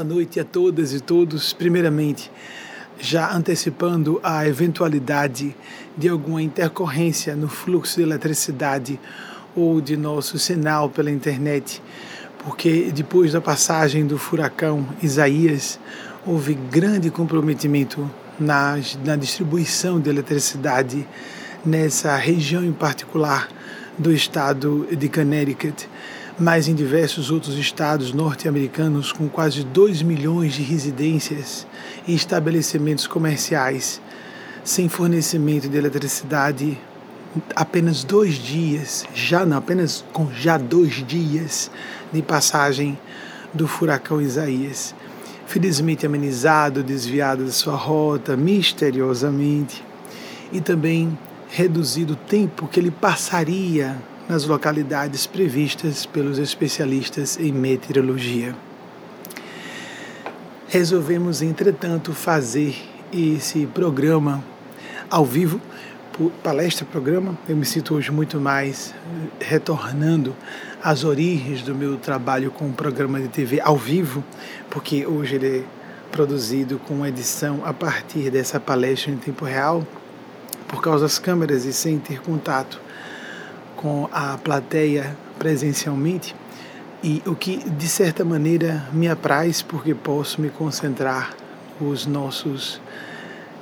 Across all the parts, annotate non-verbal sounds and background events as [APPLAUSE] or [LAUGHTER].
boa noite a todas e todos. Primeiramente, já antecipando a eventualidade de alguma intercorrência no fluxo de eletricidade ou de nosso sinal pela internet, porque depois da passagem do furacão Isaías, houve grande comprometimento na, na distribuição de eletricidade nessa região em particular do estado de Connecticut mas em diversos outros estados norte-americanos com quase 2 milhões de residências e estabelecimentos comerciais sem fornecimento de eletricidade apenas dois dias, já não, apenas com já dois dias de passagem do furacão Isaías. Felizmente amenizado, desviado de sua rota misteriosamente e também reduzido o tempo que ele passaria nas localidades previstas pelos especialistas em meteorologia. Resolvemos, entretanto, fazer esse programa ao vivo, palestra programa. Eu me sinto hoje muito mais eh, retornando às origens do meu trabalho com o programa de TV ao vivo, porque hoje ele é produzido com edição a partir dessa palestra em tempo real, por causa das câmeras e sem ter contato com a plateia presencialmente e o que de certa maneira me apraz porque posso me concentrar os nossos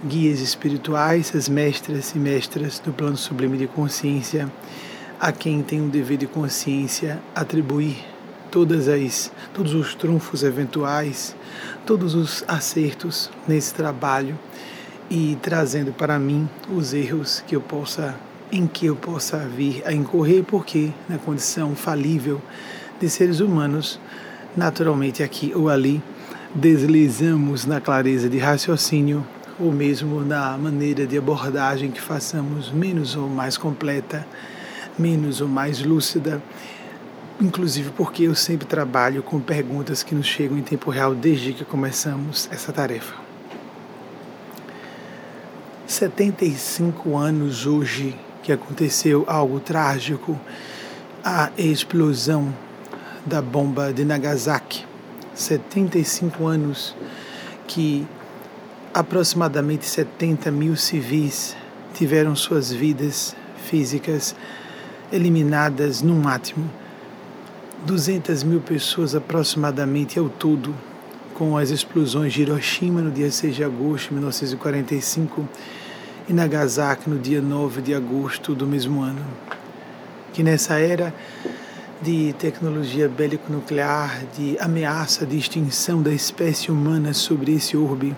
guias espirituais, as mestras e mestras do plano sublime de consciência, a quem tem um dever de consciência atribuir todas as todos os trunfos eventuais, todos os acertos nesse trabalho e trazendo para mim os erros que eu possa em que eu possa vir a incorrer, porque na condição falível de seres humanos, naturalmente aqui ou ali, deslizamos na clareza de raciocínio ou mesmo na maneira de abordagem que façamos menos ou mais completa, menos ou mais lúcida, inclusive porque eu sempre trabalho com perguntas que nos chegam em tempo real desde que começamos essa tarefa. 75 anos hoje que aconteceu algo trágico, a explosão da bomba de Nagasaki. 75 anos que aproximadamente 70 mil civis tiveram suas vidas físicas eliminadas num átimo. 200 mil pessoas aproximadamente ao todo, com as explosões de Hiroshima no dia 6 de agosto de 1945 e Nagasaki no dia 9 de agosto do mesmo ano. Que nessa era de tecnologia bélico-nuclear, de ameaça de extinção da espécie humana sobre esse orbe,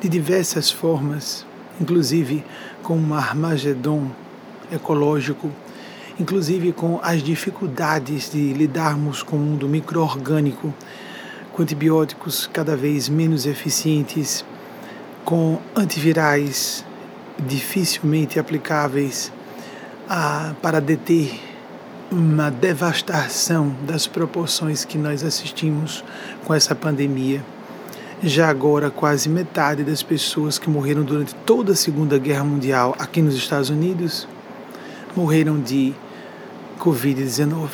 de diversas formas, inclusive com um Armagedon ecológico, inclusive com as dificuldades de lidarmos com o mundo microorgânico, com antibióticos cada vez menos eficientes, com antivirais dificilmente aplicáveis a, para deter uma devastação das proporções que nós assistimos com essa pandemia. Já agora, quase metade das pessoas que morreram durante toda a Segunda Guerra Mundial aqui nos Estados Unidos morreram de Covid-19.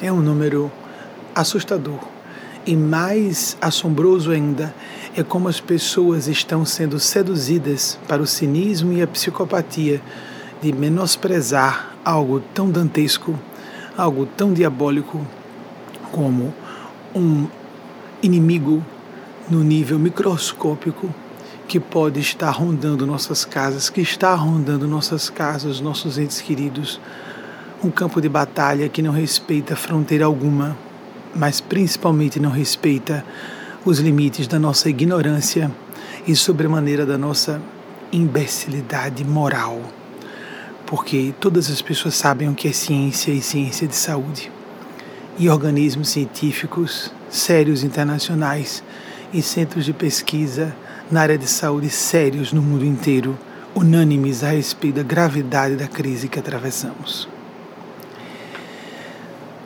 É um número assustador. E mais assombroso ainda é como as pessoas estão sendo seduzidas para o cinismo e a psicopatia de menosprezar algo tão dantesco, algo tão diabólico como um inimigo no nível microscópico que pode estar rondando nossas casas, que está rondando nossas casas, nossos entes queridos. Um campo de batalha que não respeita fronteira alguma, mas principalmente não respeita os limites da nossa ignorância e sobremaneira da nossa imbecilidade moral. Porque todas as pessoas sabem o que é ciência e ciência de saúde. E organismos científicos sérios internacionais e centros de pesquisa na área de saúde sérios no mundo inteiro, unânimes a respeito da gravidade da crise que atravessamos.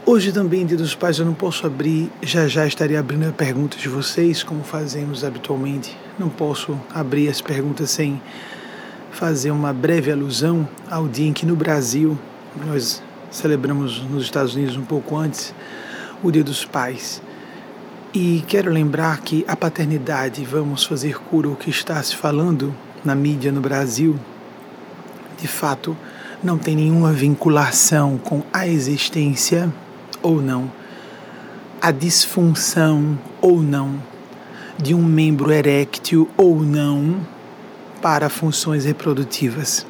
Hoje também, Dia dos Pais, eu não posso abrir, já já estarei abrindo a pergunta de vocês, como fazemos habitualmente. Não posso abrir as perguntas sem fazer uma breve alusão ao dia em que no Brasil, nós celebramos nos Estados Unidos um pouco antes, o Dia dos Pais. E quero lembrar que a paternidade, vamos fazer cura o que está se falando na mídia no Brasil, de fato, não tem nenhuma vinculação com a existência ou não, a disfunção ou não de um membro eréctil ou não para funções reprodutivas.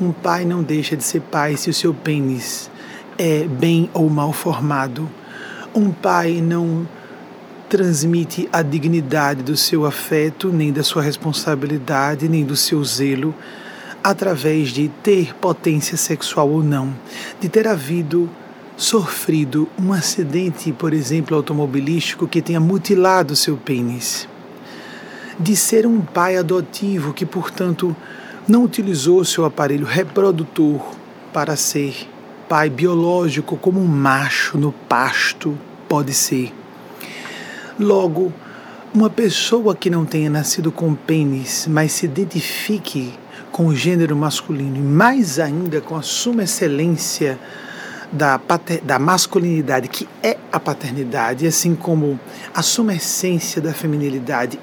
Um pai não deixa de ser pai se o seu pênis é bem ou mal formado. Um pai não transmite a dignidade do seu afeto, nem da sua responsabilidade, nem do seu zelo, através de ter potência sexual ou não, de ter havido sofrido um acidente, por exemplo, automobilístico que tenha mutilado seu pênis, de ser um pai adotivo que, portanto, não utilizou seu aparelho reprodutor para ser pai biológico como um macho no pasto pode ser. Logo, uma pessoa que não tenha nascido com pênis, mas se identifique com o gênero masculino e mais ainda com a suma excelência da, da masculinidade, que é a paternidade, assim como a suma essência da feminilidade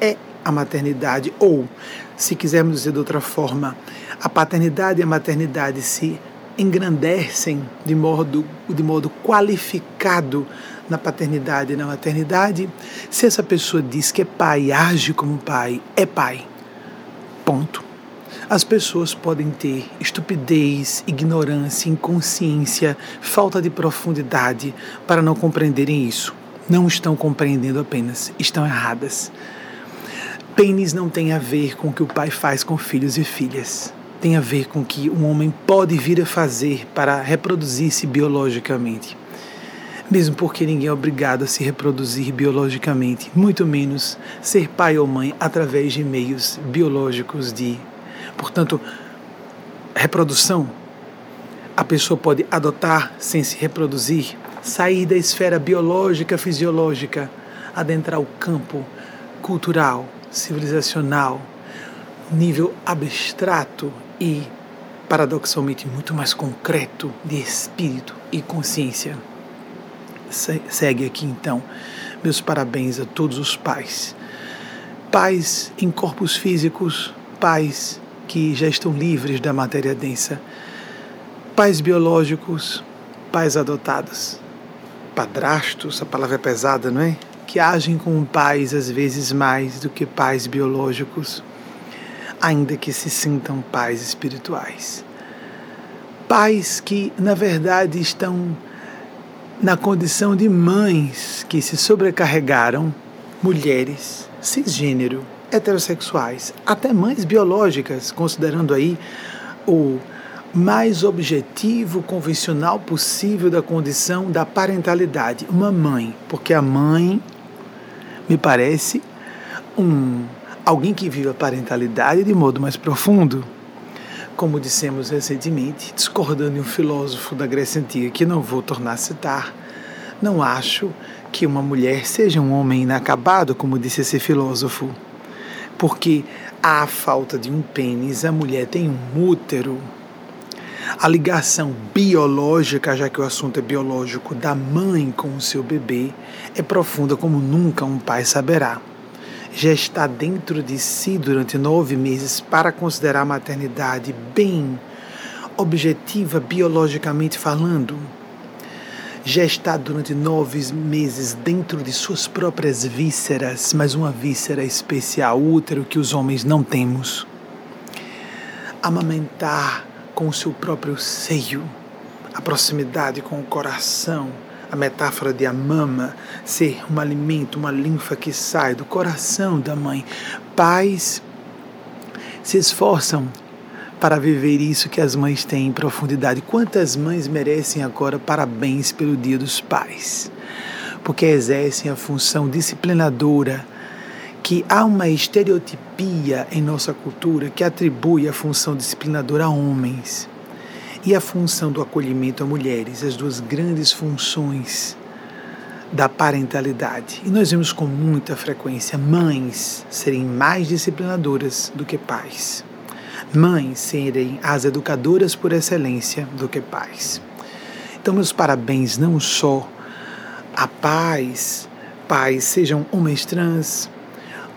é a maternidade, ou, se quisermos dizer de outra forma, a paternidade e a maternidade se engrandecem de modo, de modo qualificado na paternidade e na maternidade, se essa pessoa diz que é pai, age como pai, é pai. Ponto. As pessoas podem ter estupidez, ignorância, inconsciência, falta de profundidade para não compreenderem isso. Não estão compreendendo apenas, estão erradas. Pênis não tem a ver com o que o pai faz com filhos e filhas. Tem a ver com o que um homem pode vir a fazer para reproduzir-se biologicamente. Mesmo porque ninguém é obrigado a se reproduzir biologicamente, muito menos ser pai ou mãe através de meios biológicos de Portanto, reprodução, a pessoa pode adotar sem se reproduzir, sair da esfera biológica, fisiológica, adentrar o campo cultural, civilizacional, nível abstrato e, paradoxalmente, muito mais concreto de espírito e consciência. Segue aqui então meus parabéns a todos os pais. Pais em corpos físicos, pais que já estão livres da matéria densa. Pais biológicos, pais adotados, padrastos, a palavra é pesada, não é? Que agem como pais às vezes mais do que pais biológicos, ainda que se sintam pais espirituais. Pais que, na verdade, estão na condição de mães que se sobrecarregaram, mulheres, cisgênero, heterossexuais, até mães biológicas, considerando aí o mais objetivo, convencional possível da condição da parentalidade. Uma mãe, porque a mãe me parece um alguém que vive a parentalidade de modo mais profundo. Como dissemos recentemente, discordando de um filósofo da Grécia Antiga que não vou tornar a citar, não acho que uma mulher seja um homem inacabado, como disse esse filósofo porque à falta de um pênis, a mulher tem um útero. A ligação biológica, já que o assunto é biológico, da mãe com o seu bebê é profunda como nunca um pai saberá. Já está dentro de si durante nove meses para considerar a maternidade bem objetiva, biologicamente falando já está durante nove meses dentro de suas próprias vísceras, mas uma víscera especial, útero que os homens não temos. Amamentar com o seu próprio seio, a proximidade com o coração, a metáfora de a mama ser um alimento, uma linfa que sai do coração da mãe. Pais se esforçam para viver isso que as mães têm em profundidade. Quantas mães merecem agora parabéns pelo Dia dos Pais? Porque exercem a função disciplinadora, que há uma estereotipia em nossa cultura que atribui a função disciplinadora a homens e a função do acolhimento a mulheres, as duas grandes funções da parentalidade. E nós vemos com muita frequência mães serem mais disciplinadoras do que pais mães serem as educadoras por excelência do que pais. Então, meus parabéns não só a paz, pais sejam homens trans,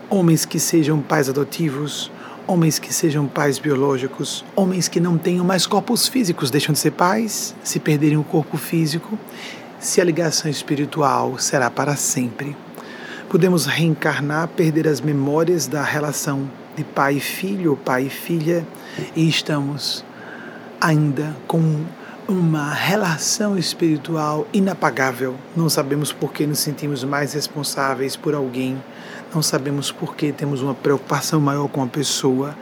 homens que sejam pais adotivos, homens que sejam pais biológicos, homens que não tenham mais corpos físicos, deixam de ser pais, se perderem o corpo físico, se a ligação espiritual será para sempre. Podemos reencarnar, perder as memórias da relação de pai e filho, pai e filha, e estamos ainda com uma relação espiritual inapagável. Não sabemos por que nos sentimos mais responsáveis por alguém, não sabemos por que temos uma preocupação maior com a pessoa,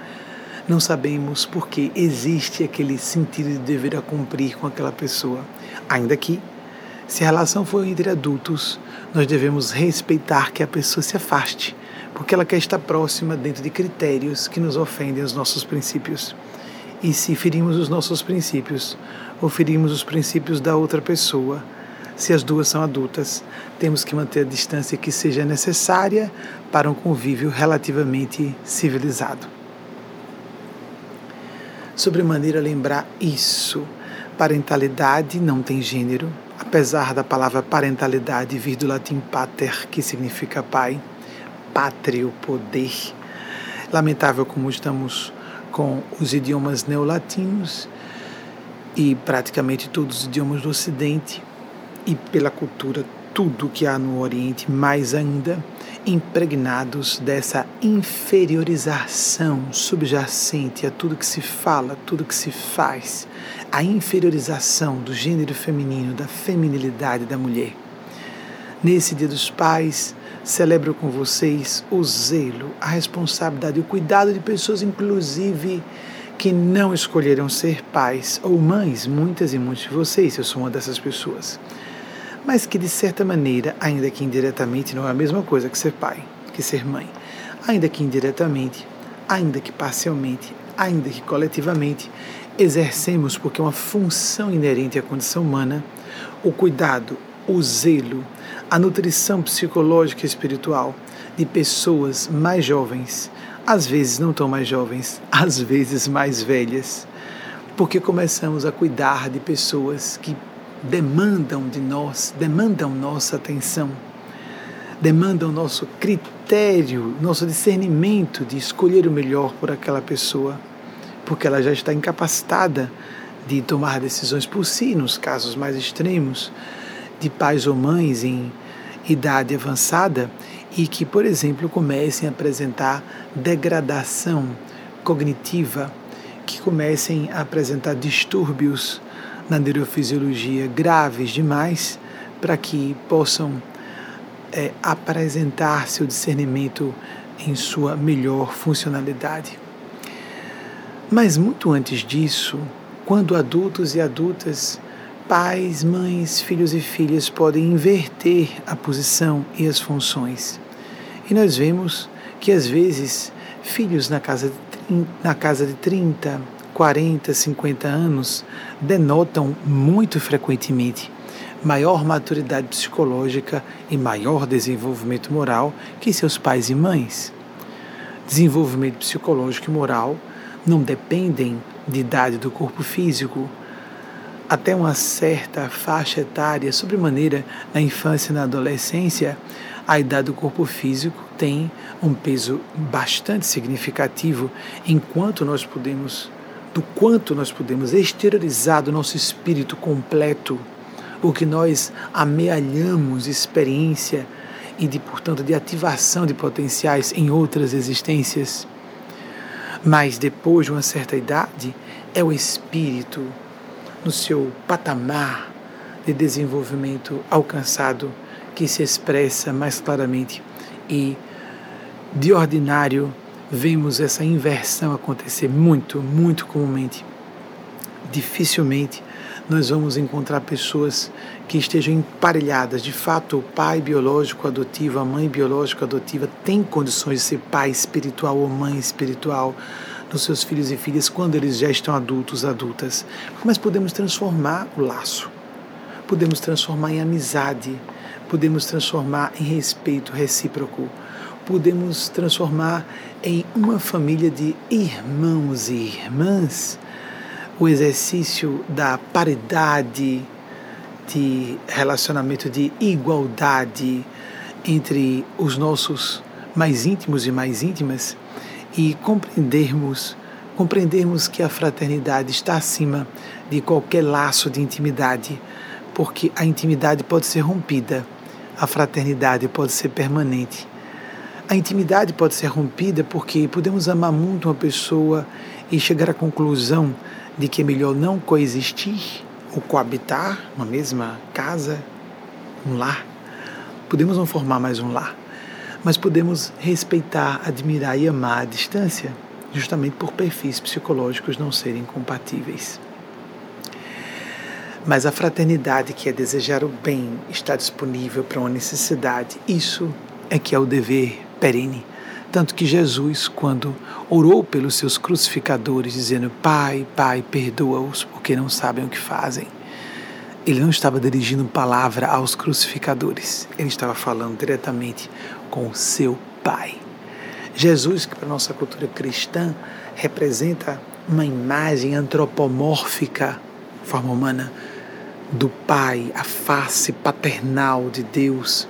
não sabemos por que existe aquele sentido de dever a cumprir com aquela pessoa. Ainda que, se a relação for entre adultos, nós devemos respeitar que a pessoa se afaste, porque ela quer estar próxima dentro de critérios que nos ofendem os nossos princípios. E se ferimos os nossos princípios, ou ferimos os princípios da outra pessoa, se as duas são adultas, temos que manter a distância que seja necessária para um convívio relativamente civilizado. Sobremaneira lembrar isso. Parentalidade não tem gênero, apesar da palavra parentalidade vir do latim pater, que significa pai, pátrio, poder. Lamentável como estamos com os idiomas neolatinos e praticamente todos os idiomas do Ocidente e pela cultura, tudo que há no Oriente, mais ainda, impregnados dessa inferiorização subjacente a tudo que se fala, tudo que se faz, a inferiorização do gênero feminino, da feminilidade da mulher. Nesse Dia dos Pais, celebro com vocês o zelo, a responsabilidade, o cuidado de pessoas, inclusive, que não escolheram ser pais ou mães, muitas e muitos de vocês, eu sou uma dessas pessoas, mas que de certa maneira, ainda que indiretamente, não é a mesma coisa que ser pai, que ser mãe, ainda que indiretamente, ainda que parcialmente, ainda que coletivamente, exercemos, porque é uma função inerente à condição humana, o cuidado, o zelo, a nutrição psicológica e espiritual de pessoas mais jovens, às vezes não tão mais jovens, [LAUGHS] às vezes mais velhas, porque começamos a cuidar de pessoas que demandam de nós, demandam nossa atenção, demandam nosso critério, nosso discernimento de escolher o melhor por aquela pessoa, porque ela já está incapacitada de tomar decisões por si, nos casos mais extremos, de pais ou mães em idade avançada e que, por exemplo, comecem a apresentar degradação cognitiva, que comecem a apresentar distúrbios na neurofisiologia graves demais para que possam é, apresentar seu discernimento em sua melhor funcionalidade. Mas muito antes disso, quando adultos e adultas pais, mães, filhos e filhas podem inverter a posição e as funções. E nós vemos que às vezes filhos na casa de, na casa de 30, 40, 50 anos denotam muito frequentemente maior maturidade psicológica e maior desenvolvimento moral que seus pais e mães. Desenvolvimento psicológico e moral não dependem de idade do corpo físico, até uma certa faixa etária, sobremaneira na infância e na adolescência, a idade do corpo físico tem um peso bastante significativo enquanto nós podemos do quanto nós podemos exteriorizar do nosso espírito completo o que nós amealhamos experiência e de portanto de ativação de potenciais em outras existências. Mas depois de uma certa idade é o espírito no seu patamar de desenvolvimento alcançado que se expressa mais claramente e de ordinário vemos essa inversão acontecer muito, muito comumente. Dificilmente nós vamos encontrar pessoas que estejam emparelhadas. De fato, o pai biológico adotivo, a mãe biológica adotiva tem condições de ser pai espiritual ou mãe espiritual dos seus filhos e filhas quando eles já estão adultos, adultas. Mas podemos transformar o laço, podemos transformar em amizade, podemos transformar em respeito recíproco, podemos transformar em uma família de irmãos e irmãs. O exercício da paridade de relacionamento de igualdade entre os nossos mais íntimos e mais íntimas e compreendermos compreendermos que a fraternidade está acima de qualquer laço de intimidade, porque a intimidade pode ser rompida, a fraternidade pode ser permanente. A intimidade pode ser rompida porque podemos amar muito uma pessoa e chegar à conclusão de que é melhor não coexistir ou coabitar uma mesma casa, um lar. Podemos não formar mais um lar, mas podemos respeitar, admirar e amar à distância, justamente por perfis psicológicos não serem compatíveis. Mas a fraternidade, que é desejar o bem, está disponível para uma necessidade, isso é que é o dever perene. Tanto que Jesus, quando orou pelos seus crucificadores, dizendo: Pai, Pai, perdoa-os, porque não sabem o que fazem. Ele não estava dirigindo palavra aos crucificadores, ele estava falando diretamente com o seu Pai. Jesus, que para a nossa cultura cristã representa uma imagem antropomórfica, forma humana, do Pai, a face paternal de Deus,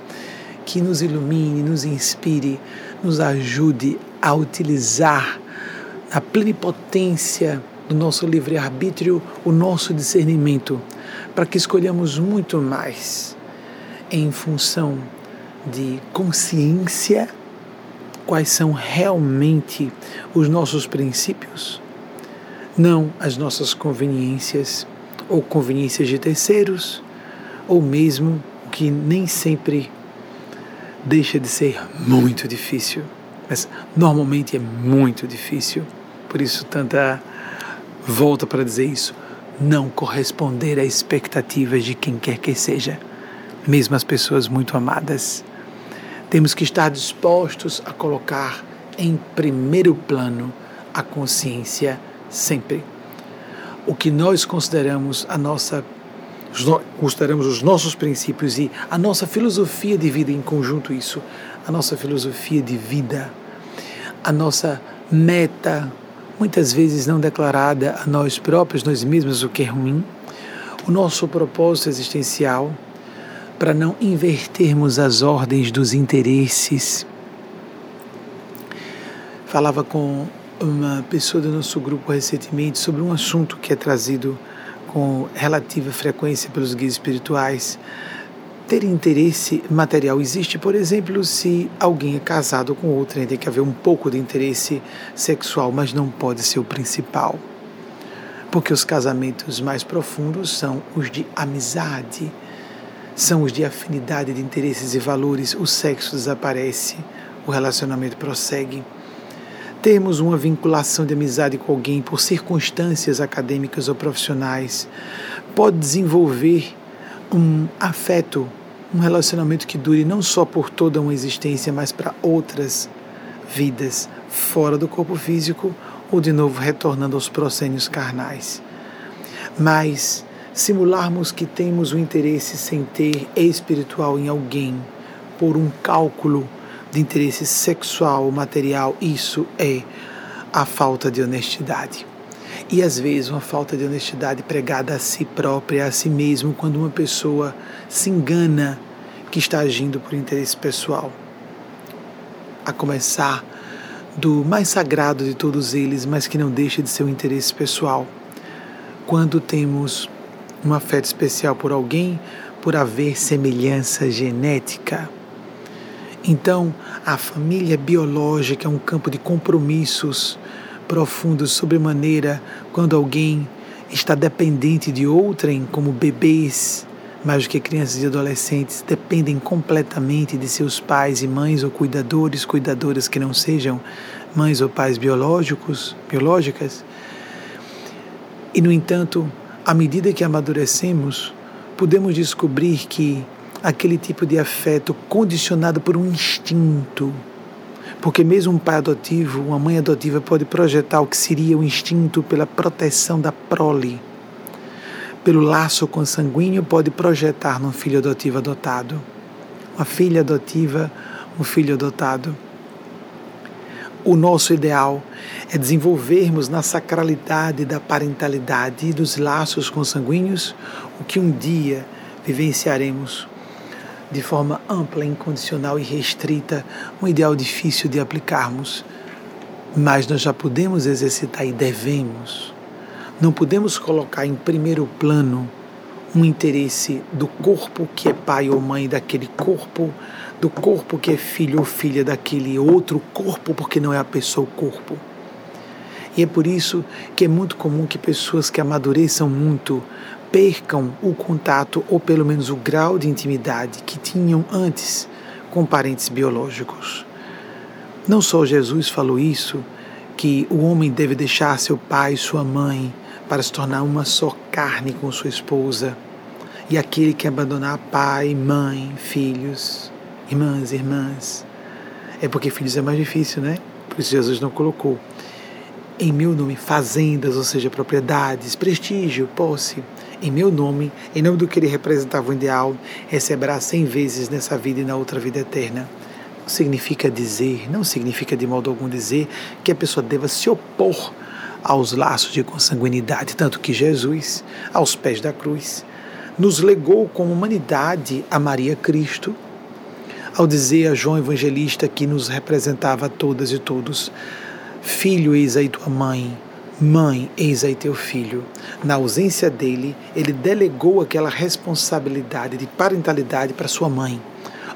que nos ilumine, nos inspire, nos ajude a utilizar a plenipotência do nosso livre-arbítrio, o nosso discernimento, para que escolhamos muito mais em função de consciência quais são realmente os nossos princípios, não as nossas conveniências ou conveniências de terceiros, ou mesmo o que nem sempre deixa de ser muito difícil, mas normalmente é muito difícil. Por isso, tanta volta para dizer isso. Não corresponder a expectativas de quem quer que seja, mesmo as pessoas muito amadas. Temos que estar dispostos a colocar em primeiro plano a consciência sempre. O que nós consideramos a nossa consideramos os nossos princípios e a nossa filosofia de vida em conjunto isso, a nossa filosofia de vida, a nossa meta, muitas vezes não declarada a nós próprios, nós mesmos, o que é ruim, o nosso propósito existencial, para não invertermos as ordens dos interesses. Falava com uma pessoa do nosso grupo recentemente sobre um assunto que é trazido com relativa frequência pelos guias espirituais, ter interesse material existe, por exemplo, se alguém é casado com outra, tem que haver um pouco de interesse sexual, mas não pode ser o principal. Porque os casamentos mais profundos são os de amizade, são os de afinidade de interesses e valores, o sexo desaparece, o relacionamento prossegue termos uma vinculação de amizade com alguém por circunstâncias acadêmicas ou profissionais pode desenvolver um afeto, um relacionamento que dure não só por toda uma existência, mas para outras vidas fora do corpo físico ou de novo retornando aos procênios carnais. Mas simularmos que temos o um interesse sem ter espiritual em alguém por um cálculo de interesse sexual ou material, isso é a falta de honestidade. E às vezes uma falta de honestidade pregada a si própria, a si mesmo, quando uma pessoa se engana que está agindo por interesse pessoal. A começar do mais sagrado de todos eles, mas que não deixa de ser um interesse pessoal. Quando temos um afeto especial por alguém, por haver semelhança genética então, a família biológica é um campo de compromissos profundos, sobremaneira, quando alguém está dependente de outrem, como bebês, mais do que crianças e adolescentes, dependem completamente de seus pais e mães ou cuidadores, cuidadoras que não sejam mães ou pais biológicos, biológicas. E, no entanto, à medida que amadurecemos, podemos descobrir que aquele tipo de afeto condicionado por um instinto. Porque mesmo um pai adotivo, uma mãe adotiva pode projetar o que seria o instinto pela proteção da prole. Pelo laço consanguíneo pode projetar num filho adotivo adotado. Uma filha adotiva, um filho adotado. O nosso ideal é desenvolvermos na sacralidade da parentalidade e dos laços consanguíneos o que um dia vivenciaremos de forma ampla, incondicional e restrita um ideal difícil de aplicarmos, mas nós já podemos exercitar e devemos. Não podemos colocar em primeiro plano um interesse do corpo que é pai ou mãe daquele corpo, do corpo que é filho ou filha daquele outro corpo, porque não é a pessoa o corpo. E é por isso que é muito comum que pessoas que amadureçam muito percam o contato ou pelo menos o grau de intimidade que tinham antes com parentes biológicos. Não só Jesus falou isso, que o homem deve deixar seu pai e sua mãe para se tornar uma só carne com sua esposa, e aquele que abandonar pai, mãe, filhos, irmãs, irmãs, é porque filhos é mais difícil, né? Por isso Jesus não colocou em meu nome fazendas, ou seja, propriedades, prestígio, posse. Em meu nome, em nome do que ele representava o ideal, receberá cem vezes nessa vida e na outra vida eterna. Significa dizer, não significa de modo algum dizer que a pessoa deva se opor aos laços de consanguinidade, tanto que Jesus, aos pés da cruz, nos legou como humanidade a Maria Cristo, ao dizer a João Evangelista que nos representava a todas e todos Filho, eis aí tua mãe. Mãe, eis aí teu filho. Na ausência dele, ele delegou aquela responsabilidade de parentalidade para sua mãe.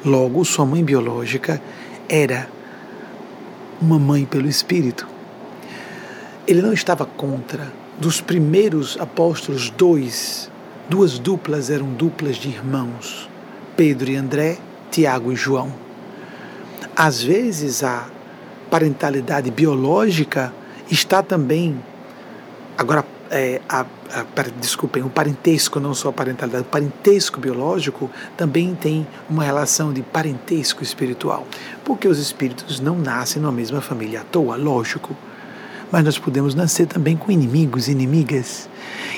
Logo, sua mãe biológica era uma mãe pelo Espírito. Ele não estava contra. Dos primeiros apóstolos, dois, duas duplas eram duplas de irmãos: Pedro e André, Tiago e João. Às vezes, a parentalidade biológica está também. Agora, é, a, a, desculpem, o parentesco, não só a parentalidade, o parentesco biológico também tem uma relação de parentesco espiritual. Porque os espíritos não nascem na mesma família à toa, lógico. Mas nós podemos nascer também com inimigos inimigas.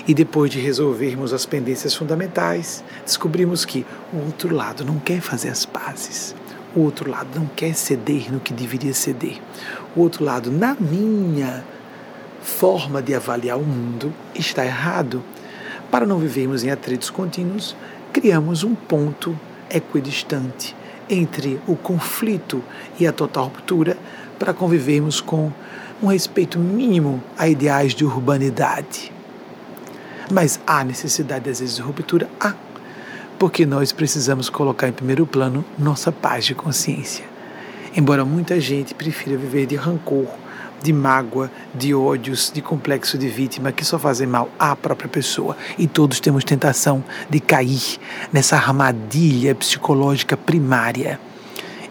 E depois de resolvermos as pendências fundamentais, descobrimos que o outro lado não quer fazer as pazes. O outro lado não quer ceder no que deveria ceder. O outro lado, na minha forma de avaliar o mundo, está errado. Para não vivermos em atritos contínuos, criamos um ponto equidistante entre o conflito e a total ruptura para convivermos com um respeito mínimo a ideais de urbanidade. Mas há necessidade, às vezes, de ruptura? Há porque nós precisamos colocar em primeiro plano nossa paz de consciência. Embora muita gente prefira viver de rancor, de mágoa, de ódios, de complexo de vítima que só fazem mal à própria pessoa. E todos temos tentação de cair nessa armadilha psicológica primária.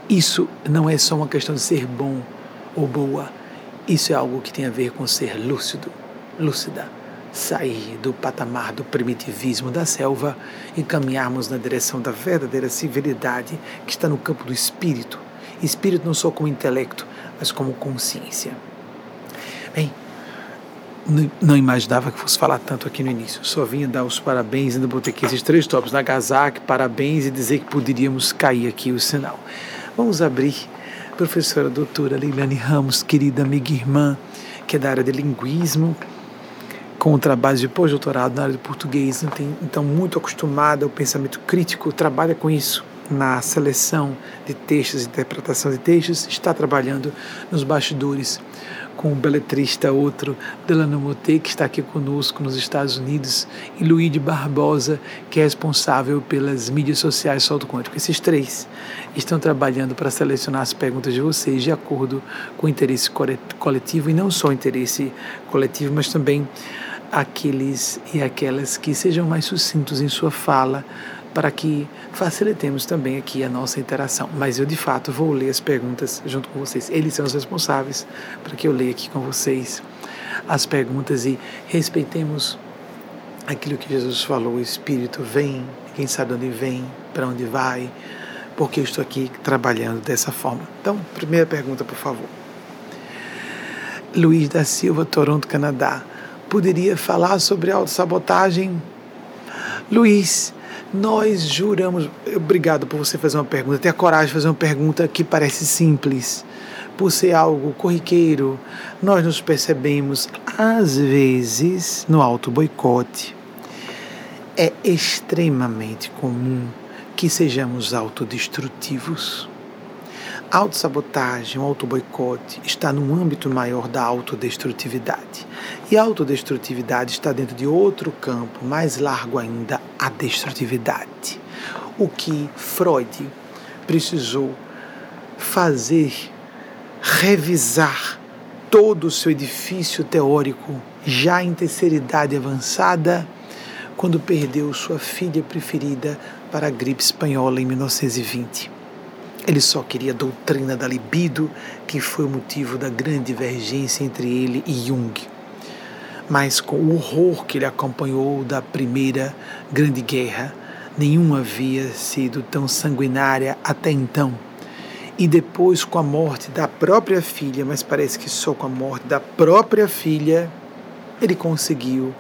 Isso não é só uma questão de ser bom ou boa. Isso é algo que tem a ver com ser lúcido, lúcida sair do patamar do primitivismo da selva e caminharmos na direção da verdadeira civilidade que está no campo do espírito. Espírito não só como intelecto, mas como consciência. Bem, não imaginava que fosse falar tanto aqui no início. Só vinha dar os parabéns, ainda botei aqui esses três tops. Nagasaki, parabéns e dizer que poderíamos cair aqui o sinal. Vamos abrir, professora doutora Leilane Ramos, querida amiga e irmã, que é da área de linguismo com o trabalho de pós-doutorado na área de português, então muito acostumada ao pensamento crítico, trabalha com isso na seleção de textos, interpretação de textos, está trabalhando nos bastidores com o beletrista outro, Delano Moté, que está aqui conosco nos Estados Unidos, e Luíde Barbosa, que é responsável pelas mídias sociais Salto Quântico. Esses três estão trabalhando para selecionar as perguntas de vocês de acordo com o interesse coletivo, e não só o interesse coletivo, mas também aqueles e aquelas que sejam mais sucintos em sua fala, para que facilitemos também aqui a nossa interação. Mas eu, de fato, vou ler as perguntas junto com vocês. Eles são os responsáveis para que eu leia aqui com vocês as perguntas e respeitemos aquilo que Jesus falou: o Espírito vem, quem sabe onde vem, para onde vai, porque eu estou aqui trabalhando dessa forma. Então, primeira pergunta, por favor. Luiz da Silva, Toronto, Canadá poderia falar sobre autossabotagem. Luiz, nós juramos. Obrigado por você fazer uma pergunta. Ter a coragem de fazer uma pergunta que parece simples. Por ser algo corriqueiro, nós nos percebemos, às vezes, no auto-boicote. é extremamente comum que sejamos autodestrutivos. Autossabotagem, autoboicote está no âmbito maior da autodestrutividade. E a autodestrutividade está dentro de outro campo, mais largo ainda, a destrutividade. O que Freud precisou fazer, revisar todo o seu edifício teórico, já em terceira idade avançada, quando perdeu sua filha preferida para a gripe espanhola em 1920. Ele só queria a doutrina da libido, que foi o motivo da grande divergência entre ele e Jung. Mas com o horror que ele acompanhou da primeira grande guerra, nenhuma havia sido tão sanguinária até então. E depois, com a morte da própria filha, mas parece que só com a morte da própria filha, ele conseguiu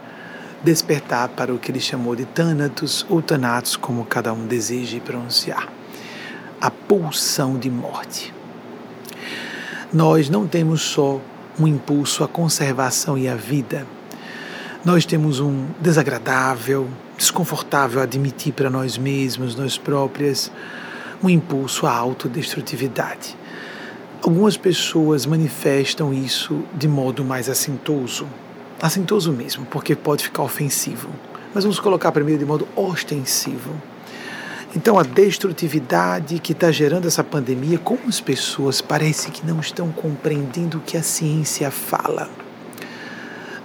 despertar para o que ele chamou de Thanatos ou Thanatos, como cada um deseje pronunciar a pulsão de morte. Nós não temos só um impulso à conservação e à vida, nós temos um desagradável, desconfortável admitir para nós mesmos, nós próprias, um impulso à autodestrutividade. Algumas pessoas manifestam isso de modo mais assintoso, assintoso mesmo, porque pode ficar ofensivo. Mas vamos colocar primeiro de modo ostensivo. Então, a destrutividade que está gerando essa pandemia, como as pessoas parece que não estão compreendendo o que a ciência fala.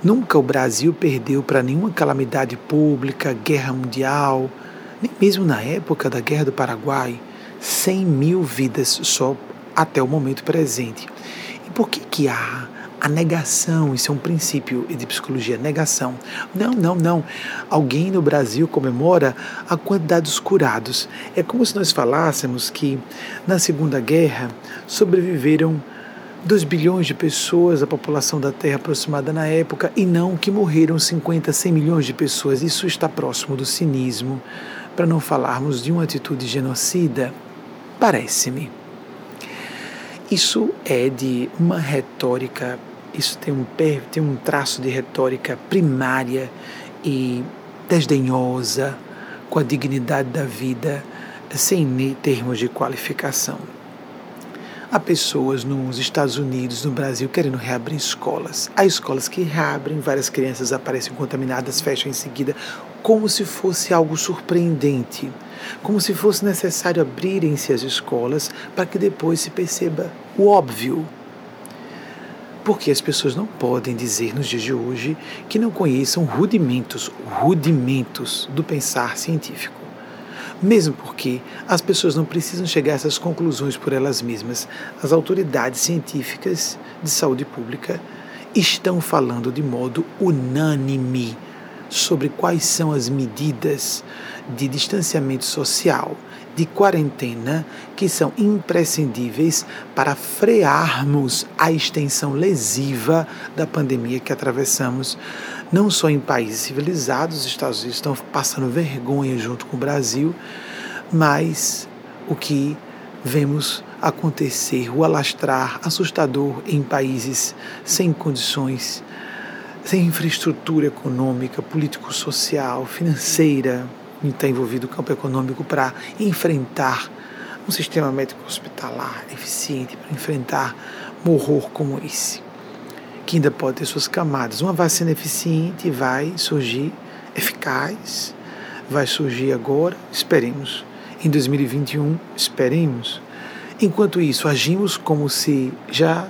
Nunca o Brasil perdeu para nenhuma calamidade pública, guerra mundial, nem mesmo na época da Guerra do Paraguai, 100 mil vidas só até o momento presente. E por que, que há a negação, isso é um princípio de psicologia, negação. Não, não, não. Alguém no Brasil comemora a quantidade dos curados. É como se nós falássemos que na Segunda Guerra sobreviveram 2 bilhões de pessoas, a população da Terra aproximada na época, e não que morreram 50, 100 milhões de pessoas. Isso está próximo do cinismo, para não falarmos de uma atitude genocida. Parece-me. Isso é de uma retórica isso tem um, tem um traço de retórica primária e desdenhosa com a dignidade da vida, sem termos de qualificação. Há pessoas nos Estados Unidos, no Brasil, querendo reabrir escolas. Há escolas que reabrem, várias crianças aparecem contaminadas, fecham em seguida, como se fosse algo surpreendente, como se fosse necessário abrirem-se as escolas para que depois se perceba o óbvio porque as pessoas não podem dizer nos dias de hoje que não conheçam rudimentos, rudimentos do pensar científico. Mesmo porque as pessoas não precisam chegar a essas conclusões por elas mesmas. As autoridades científicas de saúde pública estão falando de modo unânime sobre quais são as medidas de distanciamento social, de quarentena que são imprescindíveis para frearmos a extensão lesiva da pandemia que atravessamos, não só em países civilizados, os Estados Unidos estão passando vergonha junto com o Brasil, mas o que vemos acontecer, o alastrar assustador em países sem condições, sem infraestrutura econômica, político-social, financeira, está envolvido o campo econômico para enfrentar um sistema médico hospitalar eficiente, para enfrentar um horror como esse, que ainda pode ter suas camadas. Uma vacina eficiente vai surgir, eficaz, vai surgir agora, esperemos. Em 2021, esperemos. Enquanto isso, agimos como se já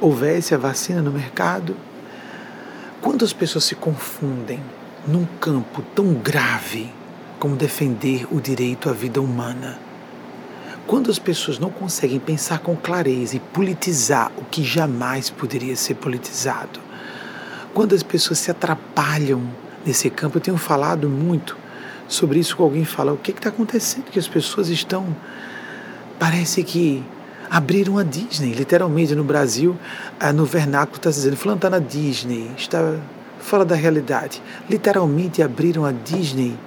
houvesse a vacina no mercado. Quantas pessoas se confundem num campo tão grave como defender o direito à vida humana. Quando as pessoas não conseguem pensar com clareza e politizar o que jamais poderia ser politizado, quando as pessoas se atrapalham nesse campo, eu tenho falado muito sobre isso com alguém fala o que está acontecendo que as pessoas estão parece que abriram a Disney literalmente no Brasil no vernáculo está dizendo fulano está na Disney está fora da realidade literalmente abriram a Disney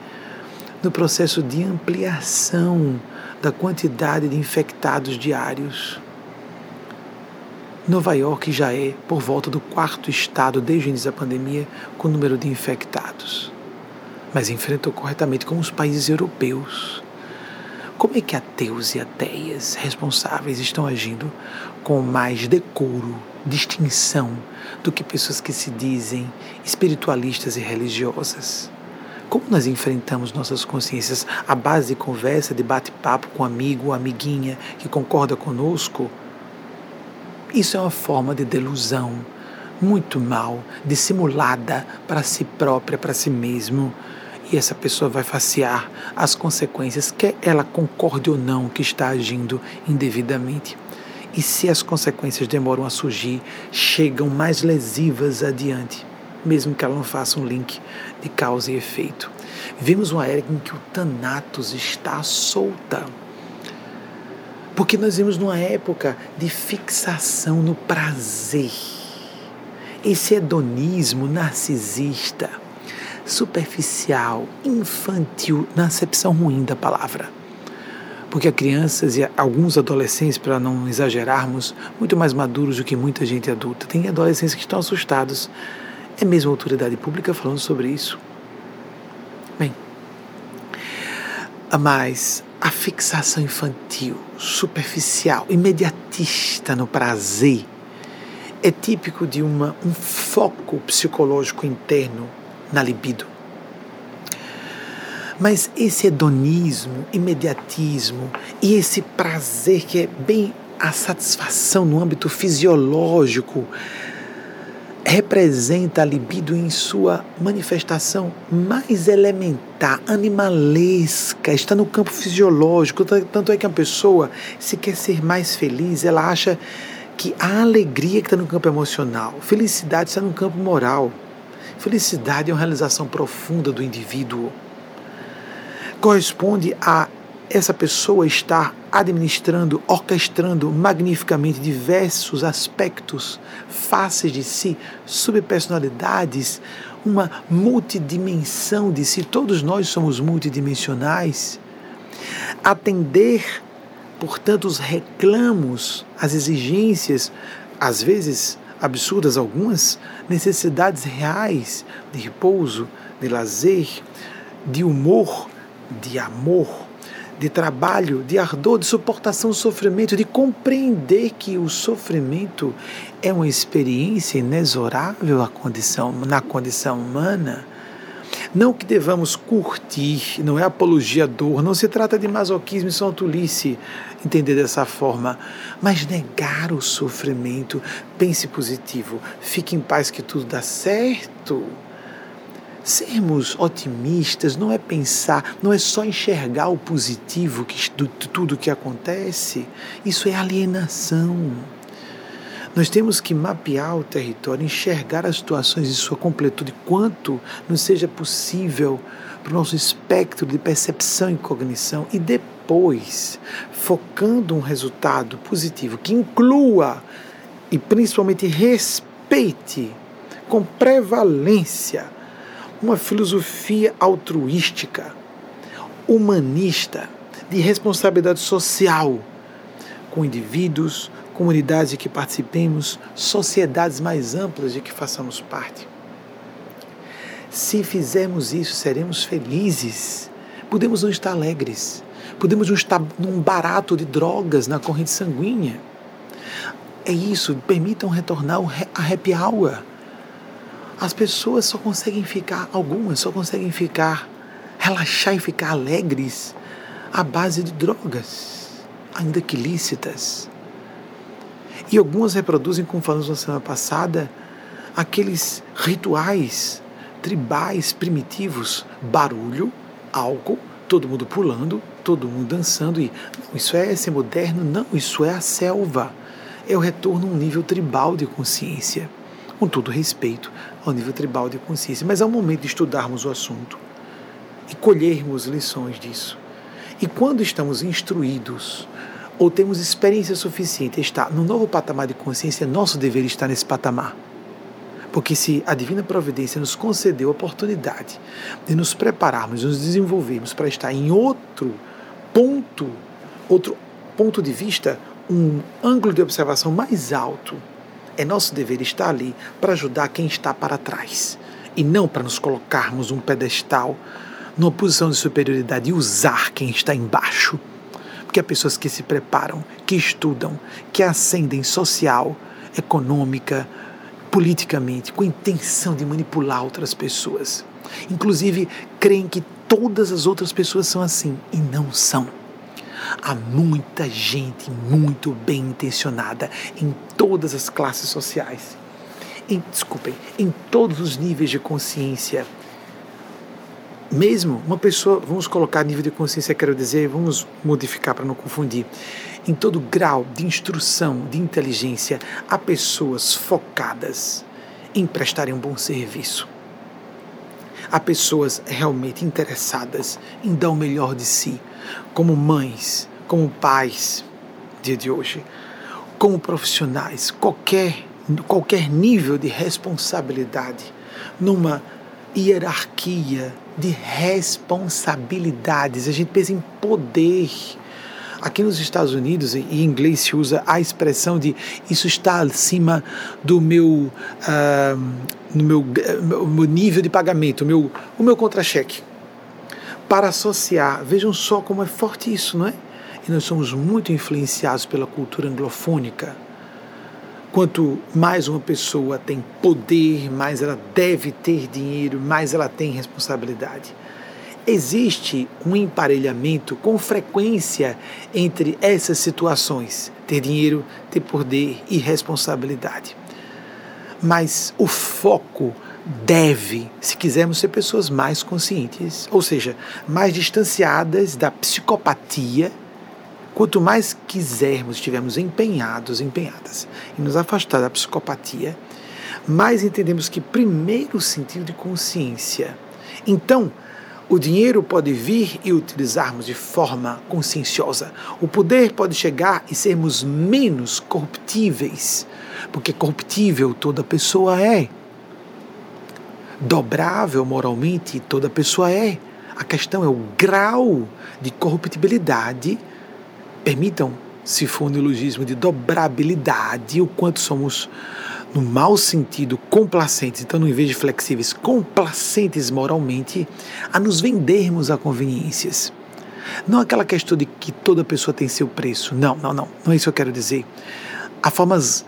no processo de ampliação da quantidade de infectados diários. Nova York já é por volta do quarto estado desde o início da pandemia com o número de infectados. mas enfrentou corretamente como os países europeus. Como é que ateus e ateias responsáveis estão agindo com mais decoro, distinção do que pessoas que se dizem espiritualistas e religiosas? Como nós enfrentamos nossas consciências à base de conversa, de bate-papo com um amigo amiguinha que concorda conosco? Isso é uma forma de delusão muito mal, dissimulada para si própria, para si mesmo. E essa pessoa vai facear as consequências, quer ela concorde ou não que está agindo indevidamente. E se as consequências demoram a surgir, chegam mais lesivas adiante mesmo que ela não faça um link de causa e efeito. Vivemos uma era em que o Thanatos está solta. Porque nós vivemos numa época de fixação no prazer. Esse hedonismo narcisista, superficial, infantil, na acepção ruim da palavra. Porque crianças e alguns adolescentes, para não exagerarmos, muito mais maduros do que muita gente adulta, tem adolescentes que estão assustados é mesmo a autoridade pública falando sobre isso. Bem, mas a fixação infantil, superficial, imediatista no prazer é típico de uma, um foco psicológico interno na libido. Mas esse hedonismo, imediatismo e esse prazer que é bem a satisfação no âmbito fisiológico representa a libido em sua manifestação mais elementar, animalesca, está no campo fisiológico. Tanto é que a pessoa, se quer ser mais feliz, ela acha que a alegria que está no campo emocional, felicidade está no campo moral. Felicidade é uma realização profunda do indivíduo. Corresponde a essa pessoa estar administrando, orquestrando magnificamente diversos aspectos, faces de si, subpersonalidades, uma multidimensão de si. Todos nós somos multidimensionais. Atender, portanto, os reclamos, as exigências, às vezes absurdas algumas, necessidades reais de repouso, de lazer, de humor, de amor de trabalho, de ardor, de suportação do sofrimento, de compreender que o sofrimento é uma experiência inexorável condição, na condição humana. Não que devamos curtir, não é apologia à dor, não se trata de masoquismo e sontulice, entender dessa forma, mas negar o sofrimento. Pense positivo, fique em paz que tudo dá certo. Sermos otimistas não é pensar, não é só enxergar o positivo que, de tudo que acontece. Isso é alienação. Nós temos que mapear o território, enxergar as situações em sua completude, quanto nos seja possível para o nosso espectro de percepção e cognição, e depois, focando um resultado positivo que inclua e principalmente respeite com prevalência uma filosofia altruística, humanista, de responsabilidade social com indivíduos, comunidades de que participemos, sociedades mais amplas de que façamos parte. Se fizermos isso, seremos felizes. Podemos não estar alegres, podemos não estar num barato de drogas na corrente sanguínea. É isso, permitam retornar a happy hour as pessoas só conseguem ficar, algumas só conseguem ficar, relaxar e ficar alegres à base de drogas, ainda que lícitas. E algumas reproduzem, como falamos na semana passada, aqueles rituais tribais primitivos, barulho, álcool, todo mundo pulando, todo mundo dançando e não, isso é ser moderno, não, isso é a selva. É o retorno a um nível tribal de consciência com todo respeito ao nível tribal de consciência. Mas é o momento de estudarmos o assunto e colhermos lições disso. E quando estamos instruídos ou temos experiência suficiente estar no novo patamar de consciência, é nosso dever estar nesse patamar. Porque se a divina providência nos concedeu a oportunidade de nos prepararmos, nos desenvolvermos para estar em outro ponto, outro ponto de vista, um ângulo de observação mais alto, é nosso dever estar ali para ajudar quem está para trás. e não para nos colocarmos num pedestal, numa posição de superioridade e usar quem está embaixo. Porque há pessoas que se preparam, que estudam, que ascendem social, econômica, politicamente, com a intenção de manipular outras pessoas. Inclusive, creem que todas as outras pessoas são assim e não são. Há muita gente muito bem intencionada em todas as classes sociais. Em, desculpem, em todos os níveis de consciência mesmo uma pessoa, vamos colocar nível de consciência, quero dizer, vamos modificar para não confundir. Em todo grau de instrução, de inteligência, há pessoas focadas em prestarem um bom serviço. Há pessoas realmente interessadas em dar o melhor de si, como mães, como pais, dia de hoje, como profissionais, qualquer, qualquer nível de responsabilidade, numa hierarquia de responsabilidades. A gente pensa em poder. Aqui nos Estados Unidos, em inglês, se usa a expressão de isso está acima do meu, no meu, meu nível de pagamento, meu, o meu contra-cheque. Para associar, vejam só como é forte isso, não é? E nós somos muito influenciados pela cultura anglofônica Quanto mais uma pessoa tem poder, mais ela deve ter dinheiro, mais ela tem responsabilidade. Existe um emparelhamento com frequência entre essas situações: ter dinheiro, ter poder e responsabilidade. Mas o foco deve, se quisermos ser pessoas mais conscientes, ou seja, mais distanciadas da psicopatia Quanto mais quisermos, estivermos empenhados, empenhadas em nos afastar da psicopatia, mais entendemos que primeiro o sentido de consciência. Então, o dinheiro pode vir e utilizarmos de forma conscienciosa. O poder pode chegar e sermos menos corruptíveis, porque corruptível toda pessoa é. Dobrável moralmente toda pessoa é. A questão é o grau de corruptibilidade permitam, se for um neologismo de dobrabilidade, o quanto somos, no mau sentido, complacentes, então, em vez de flexíveis, complacentes moralmente, a nos vendermos a conveniências. Não aquela questão de que toda pessoa tem seu preço. Não, não, não. Não é isso que eu quero dizer. Há formas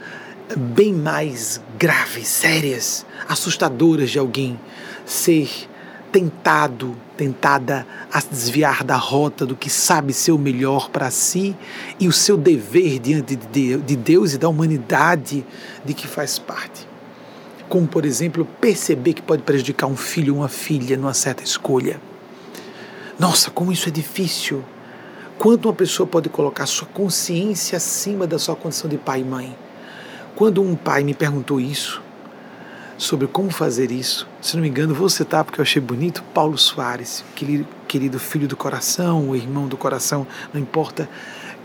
bem mais graves, sérias, assustadoras de alguém ser tentado, tentada a desviar da rota do que sabe ser o melhor para si e o seu dever diante de Deus e da humanidade de que faz parte. Como, por exemplo, perceber que pode prejudicar um filho ou uma filha numa certa escolha. Nossa, como isso é difícil. Quanto uma pessoa pode colocar sua consciência acima da sua condição de pai e mãe? Quando um pai me perguntou isso, sobre como fazer isso. Se não me engano, vou citar porque eu achei bonito Paulo Soares, querido, filho do coração, o irmão do coração, não importa,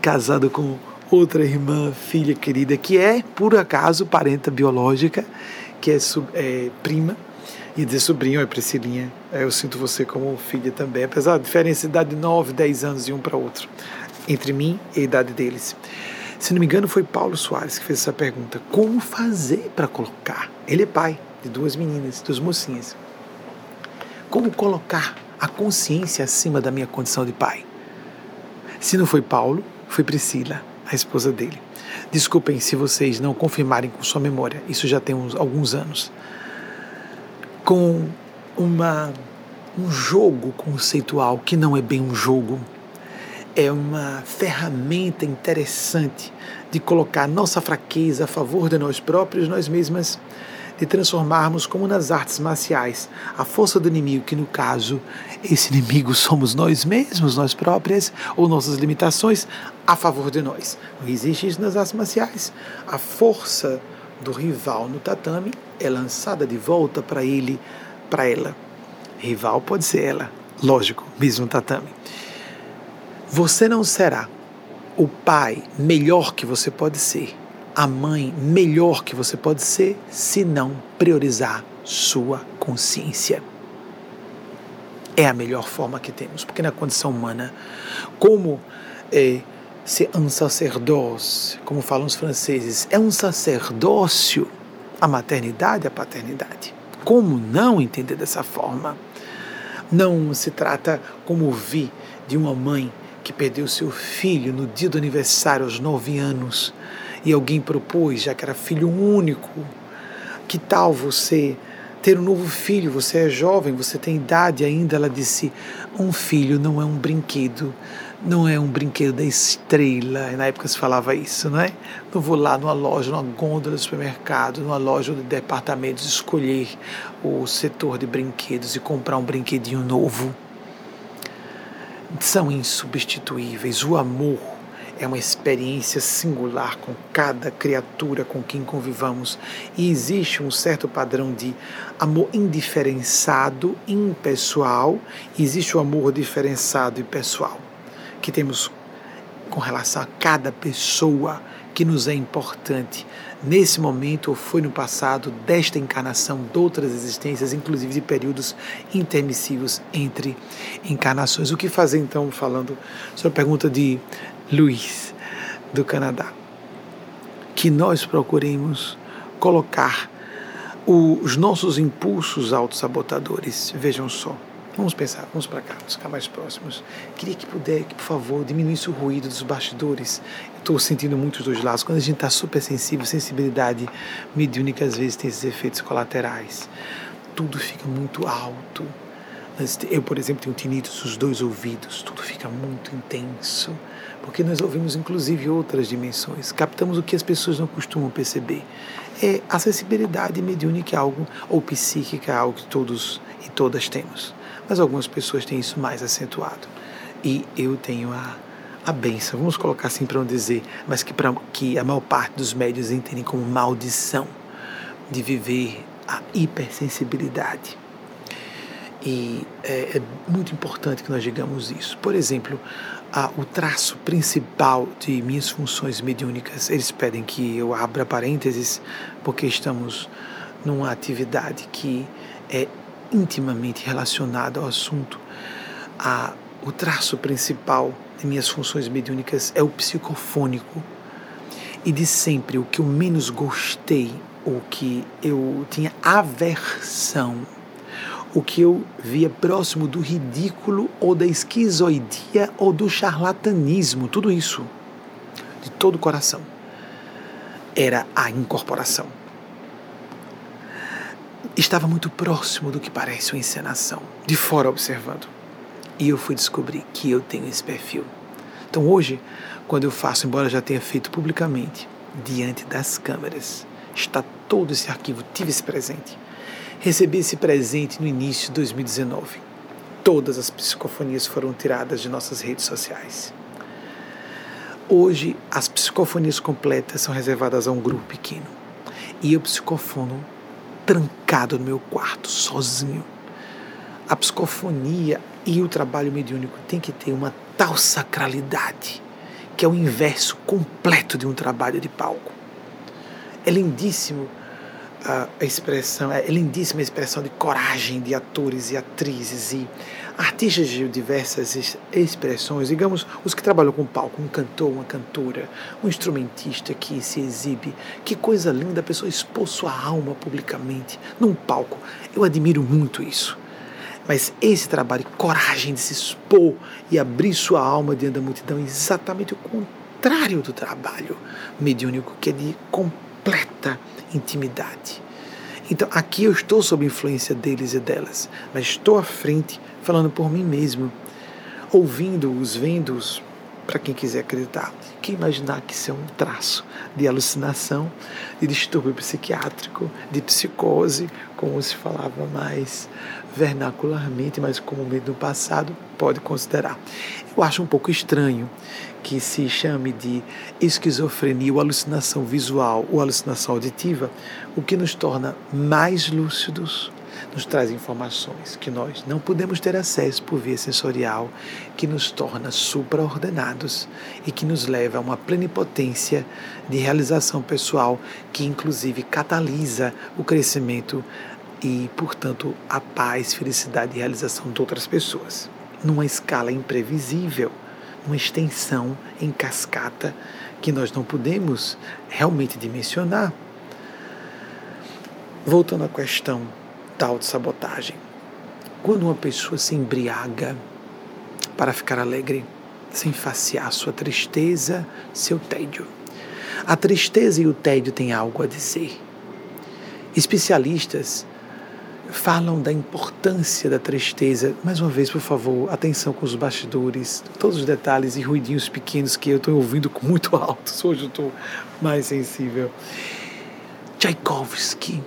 casado com outra irmã, filha querida, que é, por acaso, parenta biológica, que é, é prima, e dizer sobrinho, é Priscilinha, é, eu sinto você como filha também, apesar da diferença de idade de 9, 10 anos de um para outro, entre mim e a idade deles. Se não me engano, foi Paulo Soares que fez essa pergunta: como fazer para colocar? Ele é pai, de duas meninas, duas mocinhas. Como colocar a consciência acima da minha condição de pai? Se não foi Paulo, foi Priscila, a esposa dele. Desculpem se vocês não confirmarem com sua memória, isso já tem uns, alguns anos. Com uma, um jogo conceitual que não é bem um jogo, é uma ferramenta interessante de colocar nossa fraqueza a favor de nós próprios, nós mesmas, de transformarmos como nas artes marciais a força do inimigo, que no caso esse inimigo somos nós mesmos, nós próprias, ou nossas limitações, a favor de nós. Não existe isso nas artes marciais. A força do rival no tatame é lançada de volta para ele, para ela. Rival pode ser ela, lógico, mesmo tatame. Você não será o pai melhor que você pode ser a mãe melhor que você pode ser se não priorizar sua consciência. É a melhor forma que temos, porque na condição humana, como é, ser um sacerdócio, como falam os franceses, é um sacerdócio a maternidade e a paternidade. Como não entender dessa forma? Não se trata, como vi, de uma mãe que perdeu seu filho no dia do aniversário aos nove anos e alguém propôs, já que era filho único, que tal você ter um novo filho? Você é jovem, você tem idade ainda. Ela disse: um filho não é um brinquedo, não é um brinquedo da estrela. Na época se falava isso, não é? Não vou lá numa loja, numa gôndola do supermercado, numa loja de departamentos, escolher o setor de brinquedos e comprar um brinquedinho novo. São insubstituíveis. O amor é uma experiência singular com cada criatura com quem convivamos. E existe um certo padrão de amor indiferenciado, impessoal, e existe o amor diferenciado e pessoal que temos com relação a cada pessoa que nos é importante. Nesse momento ou foi no passado desta encarnação, de outras existências, inclusive de períodos intermissivos entre encarnações. O que fazer então, falando sobre a pergunta de Luiz, do Canadá? Que nós procuremos colocar os nossos impulsos autossabotadores, vejam só, Vamos pensar, vamos para cá, vamos ficar mais próximos. Queria que puder, que por favor, diminuísse o ruído dos bastidores. Estou sentindo muito dos lados. Quando a gente está super sensível, sensibilidade mediúnica às vezes tem esses efeitos colaterais. Tudo fica muito alto. Eu, por exemplo, tenho tinnitus dos dois ouvidos. Tudo fica muito intenso. Porque nós ouvimos, inclusive, outras dimensões. Captamos o que as pessoas não costumam perceber. É a sensibilidade mediúnica é algo, ou psíquica é algo que todos e todas temos mas algumas pessoas têm isso mais acentuado. E eu tenho a, a benção, vamos colocar assim para não dizer, mas que, pra, que a maior parte dos médios entendem como maldição de viver a hipersensibilidade. E é, é muito importante que nós digamos isso. Por exemplo, o traço principal de minhas funções mediúnicas, eles pedem que eu abra parênteses, porque estamos numa atividade que é intimamente relacionado ao assunto. O traço principal de minhas funções mediúnicas é o psicofônico. E de sempre o que eu menos gostei, o que eu tinha aversão, o que eu via próximo do ridículo ou da esquizoidia ou do charlatanismo, tudo isso, de todo o coração, era a incorporação estava muito próximo do que parece uma encenação, de fora observando. E eu fui descobrir que eu tenho esse perfil. Então hoje, quando eu faço, embora já tenha feito publicamente, diante das câmeras, está todo esse arquivo, tive esse presente. Recebi esse presente no início de 2019. Todas as psicofonias foram tiradas de nossas redes sociais. Hoje, as psicofonias completas são reservadas a um grupo pequeno. E eu psicofono trancado no meu quarto, sozinho. A psicofonia e o trabalho mediúnico tem que ter uma tal sacralidade que é o inverso completo de um trabalho de palco. É lindíssimo a expressão, é lindíssima a expressão de coragem de atores e atrizes e artistas de diversas expressões, digamos, os que trabalham com palco, um cantor, uma cantora, um instrumentista que se exibe. Que coisa linda a pessoa expor sua alma publicamente num palco. Eu admiro muito isso. Mas esse trabalho, coragem de se expor e abrir sua alma diante da multidão, é exatamente o contrário do trabalho mediúnico, que é de completa intimidade. Então aqui eu estou sob influência deles e delas, mas estou à frente falando por mim mesmo, ouvindo-os, vendo-os, para quem quiser acreditar. Que imaginar que isso é um traço de alucinação, de distúrbio psiquiátrico, de psicose, como se falava mais vernacularmente, mas comumente no passado, pode considerar. Eu acho um pouco estranho que se chame de esquizofrenia ou alucinação visual ou alucinação auditiva, o que nos torna mais lúcidos, nos traz informações que nós não podemos ter acesso por via sensorial, que nos torna supraordenados e que nos leva a uma plenipotência de realização pessoal que inclusive catalisa o crescimento e, portanto, a paz, felicidade e realização de outras pessoas, numa escala imprevisível uma extensão em cascata que nós não podemos realmente dimensionar. Voltando à questão da autossabotagem. Quando uma pessoa se embriaga para ficar alegre, sem facear sua tristeza, seu tédio. A tristeza e o tédio têm algo a dizer. Especialistas falam da importância da tristeza. Mais uma vez, por favor, atenção com os bastidores, todos os detalhes e ruidinhos pequenos que eu estou ouvindo muito alto. Hoje eu estou mais sensível. Tchaikovsky,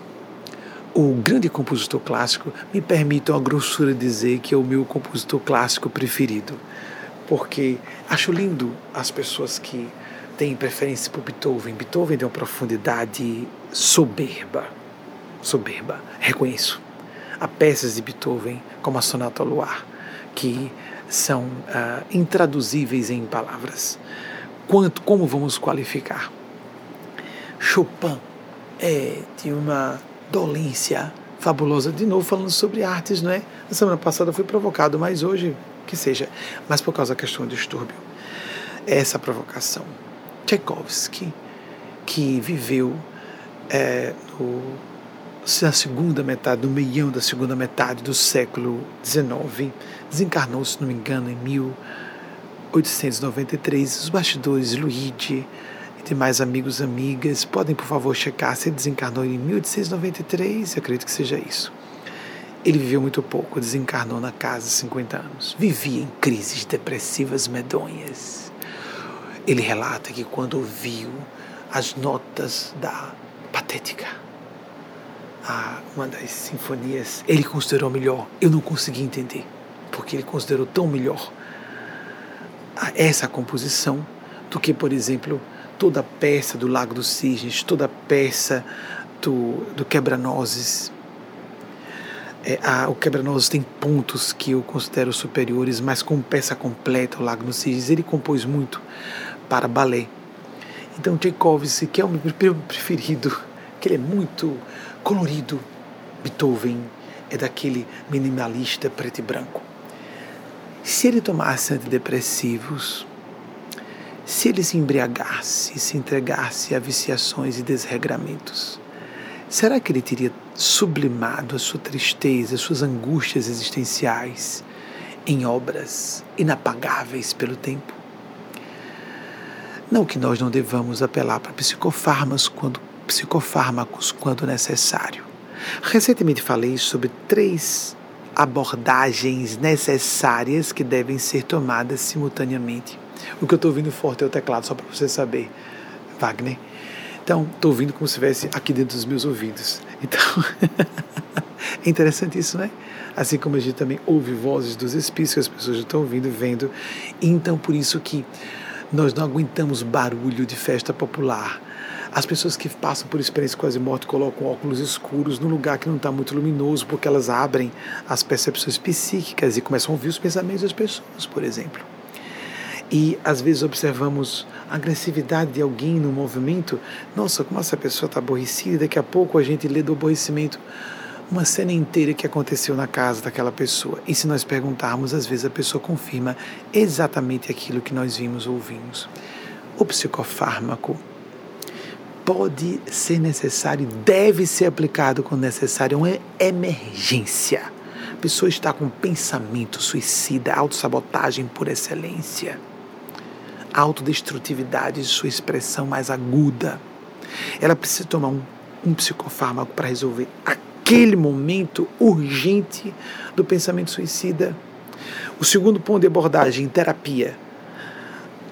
o grande compositor clássico, me permitam a grossura dizer que é o meu compositor clássico preferido, porque acho lindo as pessoas que têm preferência por Beethoven. Beethoven tem uma profundidade soberba, soberba, reconheço Há peças de Beethoven, como a Sonata ao Luar, que são uh, intraduzíveis em palavras. Quanto, como vamos qualificar? Chopin é de uma dolência fabulosa. De novo, falando sobre artes, não é? Na semana passada foi provocado, mas hoje, que seja. Mas por causa da questão do distúrbio. Essa provocação. Tchaikovsky, que viveu é, no na segunda metade, no meião da segunda metade do século XIX, desencarnou, se não me engano, em 1893. Os bastidores, Luigi e demais amigos e amigas, podem, por favor, checar se ele desencarnou em 1893, eu acredito que seja isso. Ele viveu muito pouco, desencarnou na casa 50 anos. Vivia em crises depressivas medonhas. Ele relata que quando ouviu as notas da patética, a uma das sinfonias, ele considerou melhor. Eu não consegui entender, porque ele considerou tão melhor essa composição do que, por exemplo, toda a peça do Lago dos Cisnes, toda a peça do, do Quebra-Nozes. É, a, o Quebra-Nozes tem pontos que eu considero superiores, mas como peça completa, o Lago dos Cisnes, ele compôs muito para balé. Então, Tchaikovsky, que é o meu preferido, [LAUGHS] que ele é muito colorido. Beethoven é daquele minimalista preto e branco. Se ele tomasse antidepressivos, se ele se embriagasse, se entregasse a viciações e desregramentos, será que ele teria sublimado a sua tristeza, as suas angústias existenciais em obras inapagáveis pelo tempo? Não que nós não devamos apelar para psicofármacos quando psicofármacos quando necessário. Recentemente falei sobre três abordagens necessárias que devem ser tomadas simultaneamente. O que eu estou ouvindo forte é o teclado, só para você saber, Wagner. Então, estou ouvindo como se estivesse aqui dentro dos meus ouvidos. Então, [LAUGHS] é interessante isso, né? Assim como a gente também ouve vozes dos espíritos que as pessoas estão ouvindo, vendo. Então, por isso que nós não aguentamos barulho de festa popular as pessoas que passam por experiência quase morte colocam óculos escuros num lugar que não está muito luminoso, porque elas abrem as percepções psíquicas e começam a ouvir os pensamentos das pessoas, por exemplo. E às vezes observamos a agressividade de alguém no movimento. Nossa, como essa pessoa está aborrecida, daqui a pouco a gente lê do aborrecimento uma cena inteira que aconteceu na casa daquela pessoa. E se nós perguntarmos, às vezes a pessoa confirma exatamente aquilo que nós vimos ou ouvimos. O psicofármaco pode ser necessário deve ser aplicado quando necessário. É uma emergência. A pessoa está com pensamento suicida, autossabotagem por excelência, autodestrutividade, sua expressão mais aguda. Ela precisa tomar um, um psicofármaco para resolver aquele momento urgente do pensamento suicida. O segundo ponto de abordagem, terapia.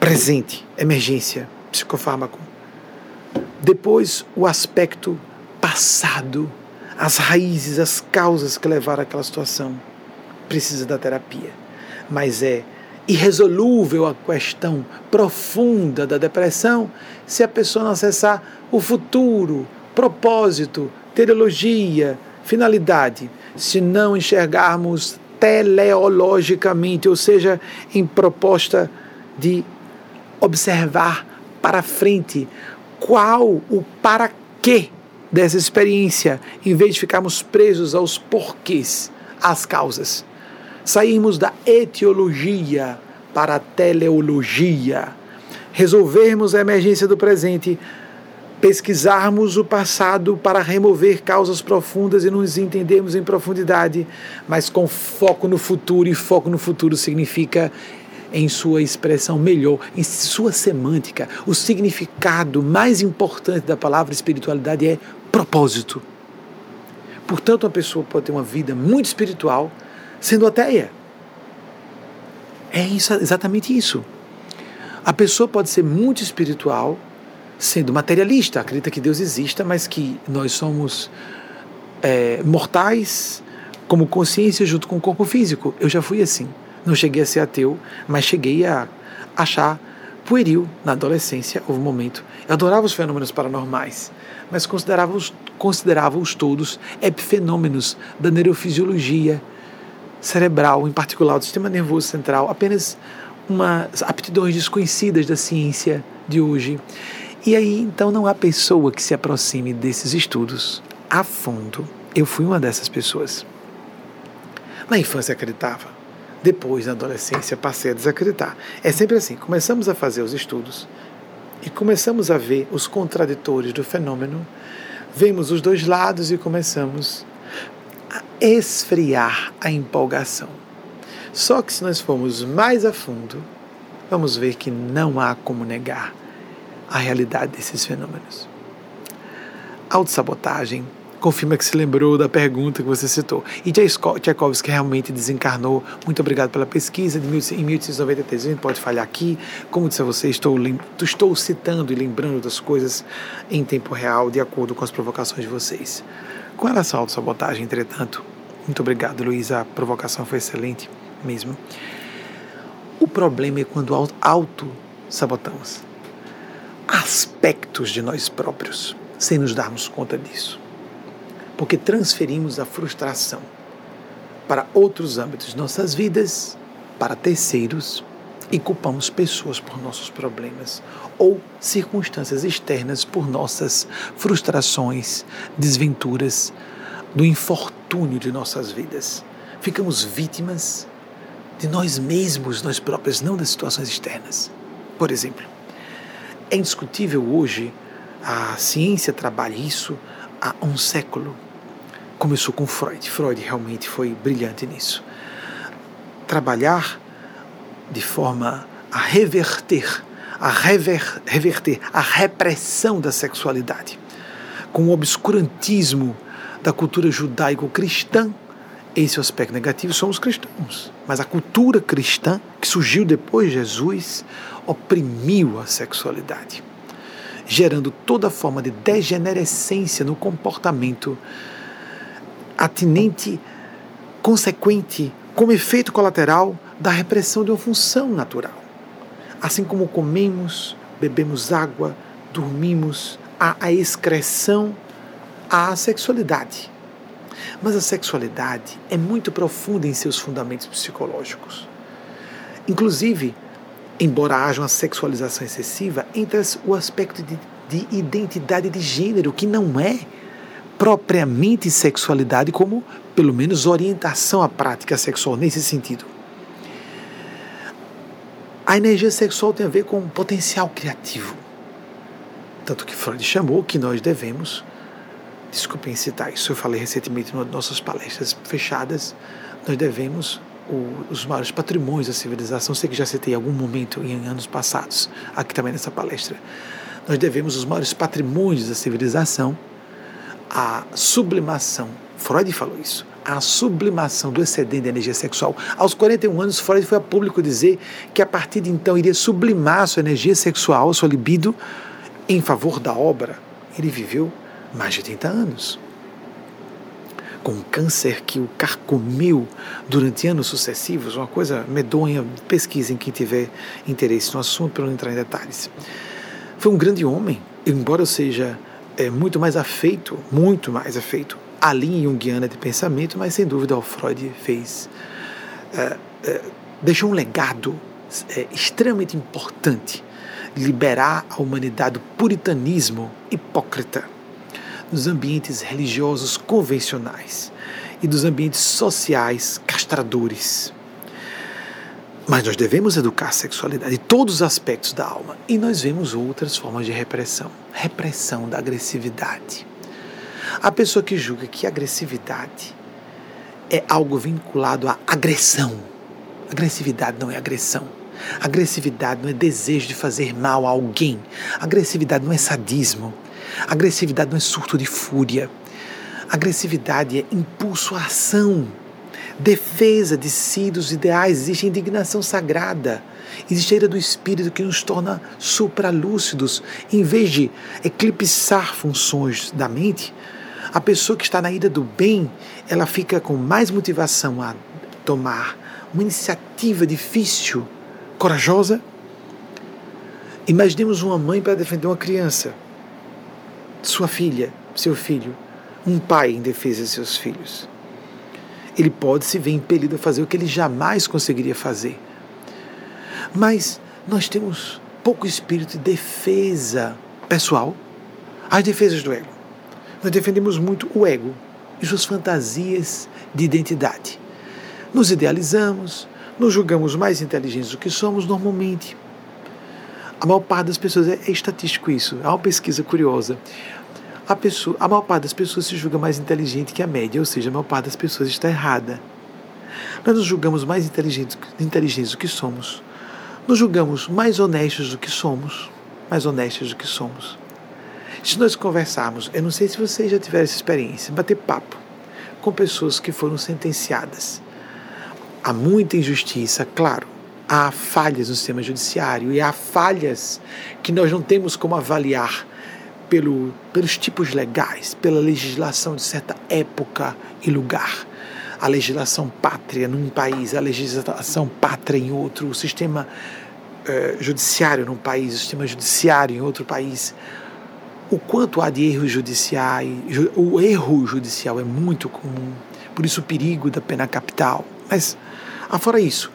Presente, emergência, psicofármaco. Depois, o aspecto passado, as raízes, as causas que levaram àquela situação. Precisa da terapia. Mas é irresolúvel a questão profunda da depressão se a pessoa não acessar o futuro, propósito, teleologia, finalidade. Se não enxergarmos teleologicamente, ou seja, em proposta de observar para frente qual o para quê dessa experiência, em vez de ficarmos presos aos porquês, às causas. Sairmos da etiologia para a teleologia. Resolvermos a emergência do presente pesquisarmos o passado para remover causas profundas e nos entendermos em profundidade, mas com foco no futuro, e foco no futuro significa em sua expressão melhor, em sua semântica. O significado mais importante da palavra espiritualidade é propósito. Portanto, uma pessoa pode ter uma vida muito espiritual sendo ateia. É isso, exatamente isso. A pessoa pode ser muito espiritual sendo materialista, acredita que Deus exista, mas que nós somos é, mortais como consciência junto com o corpo físico. Eu já fui assim. Não cheguei a ser ateu, mas cheguei a achar pueril na adolescência. Houve um momento. Eu adorava os fenômenos paranormais, mas considerava-os considerava -os todos epifenômenos da neurofisiologia cerebral, em particular do sistema nervoso central, apenas umas aptidões desconhecidas da ciência de hoje. E aí, então, não há pessoa que se aproxime desses estudos a fundo. Eu fui uma dessas pessoas. Na infância acreditava. Depois, na adolescência, passei a desacreditar. É sempre assim: começamos a fazer os estudos e começamos a ver os contraditores do fenômeno, vemos os dois lados e começamos a esfriar a empolgação. Só que se nós formos mais a fundo, vamos ver que não há como negar a realidade desses fenômenos. Autossabotagem confirma que se lembrou da pergunta que você citou. E Tchaikovsky realmente desencarnou. Muito obrigado pela pesquisa de em 1893. A gente pode falhar aqui. Como disse a você, estou, estou citando e lembrando das coisas em tempo real, de acordo com as provocações de vocês. Com relação à autossabotagem, entretanto, muito obrigado, Luiz. A provocação foi excelente mesmo. O problema é quando auto-sabotamos aspectos de nós próprios, sem nos darmos conta disso. Porque transferimos a frustração para outros âmbitos de nossas vidas, para terceiros, e culpamos pessoas por nossos problemas ou circunstâncias externas por nossas frustrações, desventuras, do infortúnio de nossas vidas. Ficamos vítimas de nós mesmos, nós próprios, não das situações externas. Por exemplo, é indiscutível hoje, a ciência trabalha isso há um século. Começou com Freud. Freud realmente foi brilhante nisso. Trabalhar de forma a reverter, a rever, reverter a repressão da sexualidade, com o obscurantismo da cultura judaico-cristã. Esse é o aspecto negativo, são os cristãos. Mas a cultura cristã, que surgiu depois de Jesus, oprimiu a sexualidade, gerando toda forma de degenerescência no comportamento atinente, consequente, como efeito colateral da repressão de uma função natural. Assim como comemos, bebemos água, dormimos, há a excreção, há a sexualidade. Mas a sexualidade é muito profunda em seus fundamentos psicológicos. Inclusive, embora haja uma sexualização excessiva, entra o aspecto de, de identidade de gênero, que não é propriamente sexualidade, como pelo menos orientação à prática sexual nesse sentido. A energia sexual tem a ver com potencial criativo. Tanto que Freud chamou que nós devemos, desculpem citar isso, eu falei recentemente em nossas palestras fechadas, nós devemos o, os maiores patrimônios da civilização, sei que já citei em algum momento em anos passados, aqui também nessa palestra. Nós devemos os maiores patrimônios da civilização à sublimação. Freud falou isso. A sublimação do excedente de energia sexual. Aos 41 anos, Freud foi a público dizer que a partir de então iria sublimar a sua energia sexual, a sua libido, em favor da obra. Ele viveu mais de 80 anos com um câncer que o carcomiu durante anos sucessivos, uma coisa medonha. Pesquisem quem tiver interesse no assunto, para não entrar em detalhes. Foi um grande homem, embora eu seja é, muito mais afeito, muito mais afeito à linha junguiana de pensamento, mas sem dúvida o Freud fez, é, é, deixou um legado é, extremamente importante, liberar a humanidade do puritanismo hipócrita dos ambientes religiosos convencionais e dos ambientes sociais castradores. Mas nós devemos educar a sexualidade, todos os aspectos da alma. E nós vemos outras formas de repressão repressão da agressividade. A pessoa que julga que agressividade é algo vinculado à agressão. Agressividade não é agressão. Agressividade não é desejo de fazer mal a alguém. Agressividade não é sadismo. Agressividade não é surto de fúria. Agressividade é impulso à ação, defesa de si, dos ideais. Existe indignação sagrada. Existe a ira do espírito que nos torna supralúcidos. Em vez de eclipsar funções da mente, a pessoa que está na ira do bem, ela fica com mais motivação a tomar uma iniciativa difícil, corajosa. Imaginemos uma mãe para defender uma criança, sua filha, seu filho, um pai em defesa de seus filhos. Ele pode se ver impelido a fazer o que ele jamais conseguiria fazer. Mas nós temos pouco espírito de defesa pessoal, as defesas do ego. Nós defendemos muito o ego e suas fantasias de identidade. Nos idealizamos, nos julgamos mais inteligentes do que somos normalmente. A maior parte das pessoas, é, é estatístico isso, há uma pesquisa curiosa. A, pessoa, a maior parte das pessoas se julga mais inteligente que a média, ou seja, a maior parte das pessoas está errada. Nós nos julgamos mais inteligentes, inteligentes do que somos. Nos julgamos mais honestos do que somos. Mais honestos do que somos. Se nós conversarmos, eu não sei se vocês já tiveram essa experiência, bater papo com pessoas que foram sentenciadas. Há muita injustiça, claro. Há falhas no sistema judiciário e há falhas que nós não temos como avaliar pelo, pelos tipos legais, pela legislação de certa época e lugar. A legislação pátria num país, a legislação pátria em outro, o sistema eh, judiciário num país, o sistema judiciário em outro país o quanto há de erros judiciais. O erro judicial é muito comum, por isso o perigo da pena capital. Mas, afora isso,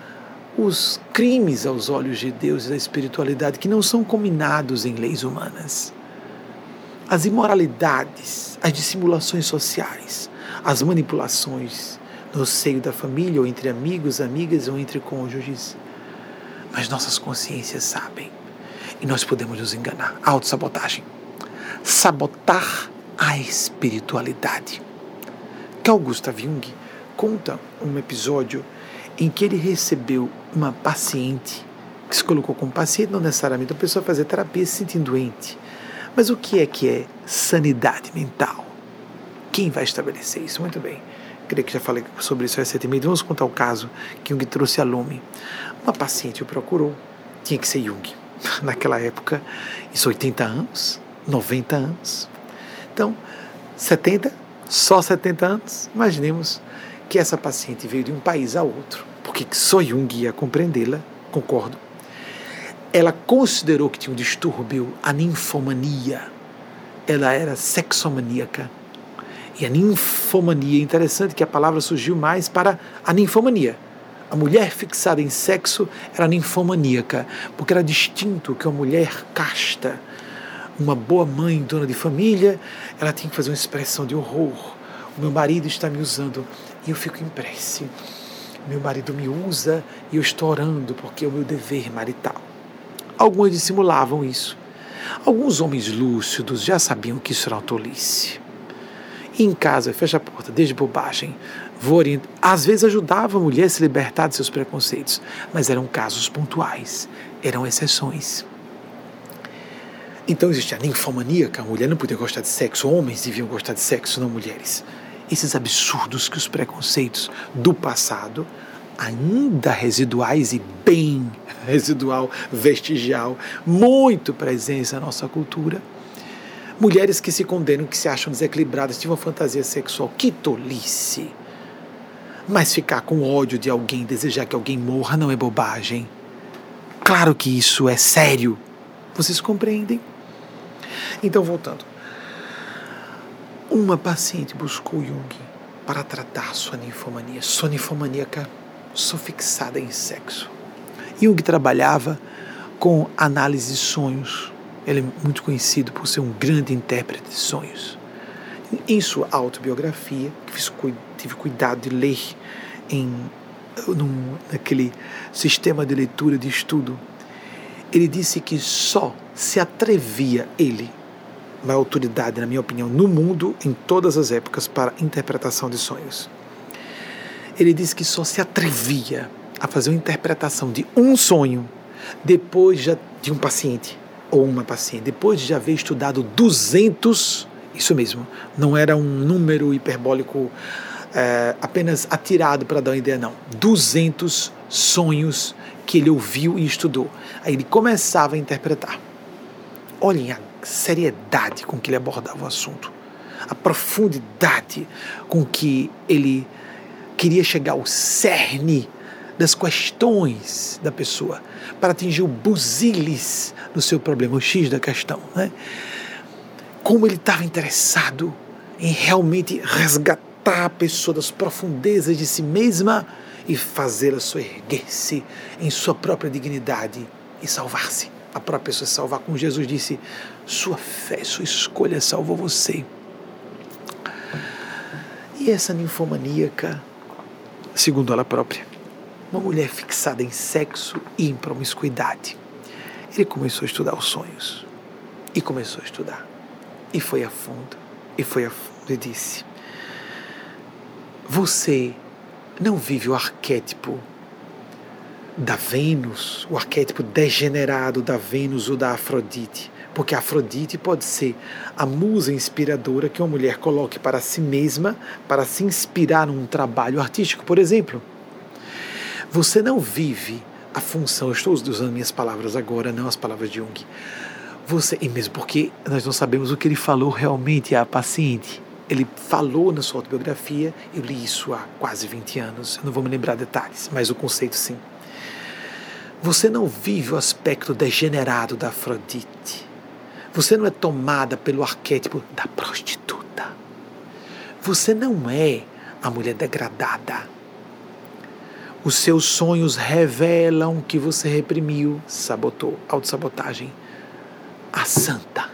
os crimes aos olhos de Deus e da espiritualidade que não são combinados em leis humanas. As imoralidades, as dissimulações sociais, as manipulações no seio da família, ou entre amigos, amigas, ou entre cônjuges. Mas nossas consciências sabem e nós podemos nos enganar. Autossabotagem sabotar a espiritualidade. Carl Gustav Jung conta um episódio em que ele recebeu uma paciente que se colocou como paciente, não necessariamente a pessoa fazer terapia se sentindo doente. Mas o que é que é sanidade mental? Quem vai estabelecer isso? Muito bem. Creio que já falei sobre isso recentemente. Vamos contar o caso que Jung trouxe a lume. Uma paciente o procurou, tinha que ser Jung. [LAUGHS] Naquela época, isso 80 anos, 90 anos. Então, 70, só 70 anos, imaginemos que essa paciente veio de um país a outro, porque só Jung ia compreendê-la, concordo. Ela considerou que tinha um distúrbio, a ninfomania. Ela era sexomaníaca. E a ninfomania, interessante que a palavra surgiu mais para a ninfomania. A mulher fixada em sexo era ninfomaníaca, porque era distinto que uma mulher casta, uma boa mãe, dona de família, ela tem que fazer uma expressão de horror. O meu marido está me usando e eu fico em prece. Meu marido me usa e eu estou orando porque é o meu dever marital. Alguns dissimulavam isso. Alguns homens lúcidos já sabiam que isso era uma tolice. E em casa, fecha a porta, desde bobagem. Vou orientar. Às vezes ajudava a mulher a se libertar de seus preconceitos, mas eram casos pontuais, eram exceções. Então existia a ninfomaníaca, a mulher não podia gostar de sexo, homens deviam gostar de sexo, não mulheres. Esses absurdos que os preconceitos do passado, ainda residuais e bem [LAUGHS] residual, vestigial, muito presentes na nossa cultura. Mulheres que se condenam, que se acham desequilibradas, tinham fantasia sexual. Que tolice! Mas ficar com ódio de alguém, desejar que alguém morra, não é bobagem. Claro que isso é sério. Vocês compreendem? Então, voltando. Uma paciente buscou Jung para tratar sua ninfomania, sua ninfomaníaca, sou fixada em sexo. Jung trabalhava com análise de sonhos. Ele é muito conhecido por ser um grande intérprete de sonhos. Em sua autobiografia, que fiz, tive cuidado de ler em num, naquele sistema de leitura, de estudo, ele disse que só se atrevia ele, uma autoridade, na minha opinião, no mundo, em todas as épocas, para interpretação de sonhos. Ele disse que só se atrevia a fazer uma interpretação de um sonho depois de um paciente ou uma paciente, depois de já haver estudado 200, isso mesmo, não era um número hiperbólico é, apenas atirado para dar uma ideia, não. 200 sonhos que ele ouviu e estudou. Aí ele começava a interpretar. Olhem a seriedade com que ele abordava o assunto, a profundidade com que ele queria chegar ao cerne das questões da pessoa, para atingir o busilis do seu problema, o X da questão. Né? Como ele estava interessado em realmente resgatar a pessoa das profundezas de si mesma e fazê-la erguer-se em sua própria dignidade e salvar-se. A própria pessoa salvar, como Jesus disse, sua fé, sua escolha salvou você. E essa ninfomaníaca, segundo ela própria, uma mulher fixada em sexo e em promiscuidade. Ele começou a estudar os sonhos. E começou a estudar. E foi a fundo. E foi a fundo e disse: Você não vive o arquétipo da Vênus, o arquétipo degenerado da Vênus ou da Afrodite. Porque Afrodite pode ser a musa inspiradora que uma mulher coloque para si mesma, para se inspirar num trabalho artístico, por exemplo. Você não vive a função, eu estou usando minhas palavras agora, não as palavras de Jung. Você, e mesmo porque nós não sabemos o que ele falou realmente à paciente. Ele falou na sua autobiografia, eu li isso há quase 20 anos, eu não vou me lembrar detalhes, mas o conceito sim. Você não vive o aspecto degenerado da Afrodite. Você não é tomada pelo arquétipo da prostituta. Você não é a mulher degradada. Os seus sonhos revelam que você reprimiu, sabotou, autossabotagem. A santa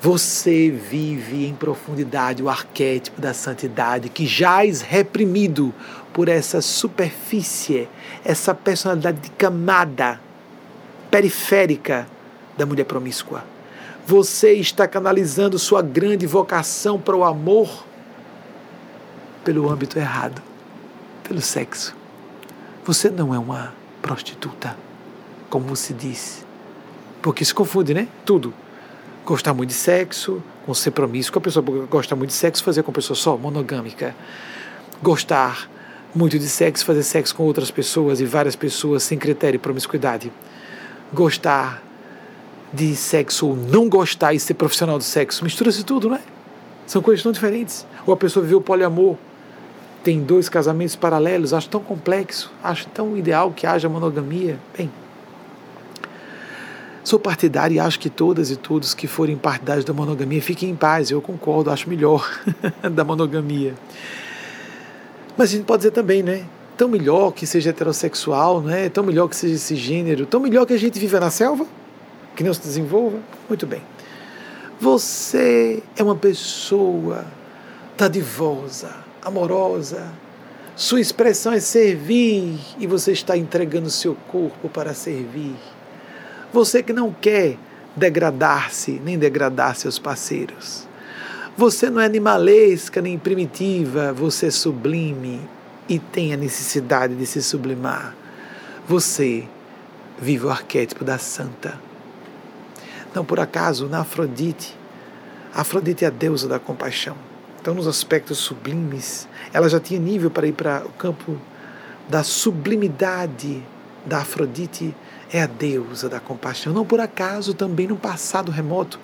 você vive em profundidade o arquétipo da santidade que jaz reprimido por essa superfície, essa personalidade de camada periférica da mulher promíscua. Você está canalizando sua grande vocação para o amor pelo âmbito errado, pelo sexo. Você não é uma prostituta, como se diz. Porque se confunde, né? Tudo gostar muito de sexo, com ser promíscuo, a pessoa gosta muito de sexo, fazer com pessoa só, monogâmica. Gostar muito de sexo, fazer sexo com outras pessoas e várias pessoas sem critério e promiscuidade. Gostar de sexo ou não gostar e ser profissional do sexo, mistura-se tudo, não é? São coisas tão diferentes. Ou a pessoa viveu poliamor, tem dois casamentos paralelos, acho tão complexo, acho tão ideal que haja monogamia. Bem, Sou partidário e acho que todas e todos que forem partidários da monogamia fiquem em paz. Eu concordo, acho melhor [LAUGHS] da monogamia. Mas a gente pode dizer também, né? Tão melhor que seja heterossexual, né? Tão melhor que seja esse gênero, tão melhor que a gente viva na selva, que não se desenvolva. Muito bem. Você é uma pessoa dadivosa, amorosa. Sua expressão é servir e você está entregando seu corpo para servir. Você que não quer degradar-se, nem degradar seus parceiros. Você não é animalesca nem primitiva, você é sublime e tem a necessidade de se sublimar. Você vive o arquétipo da santa. Não por acaso, na Afrodite, Afrodite é a deusa da compaixão. Então, nos aspectos sublimes, ela já tinha nível para ir para o campo da sublimidade da Afrodite é a deusa da compaixão. Não por acaso, também no passado remoto,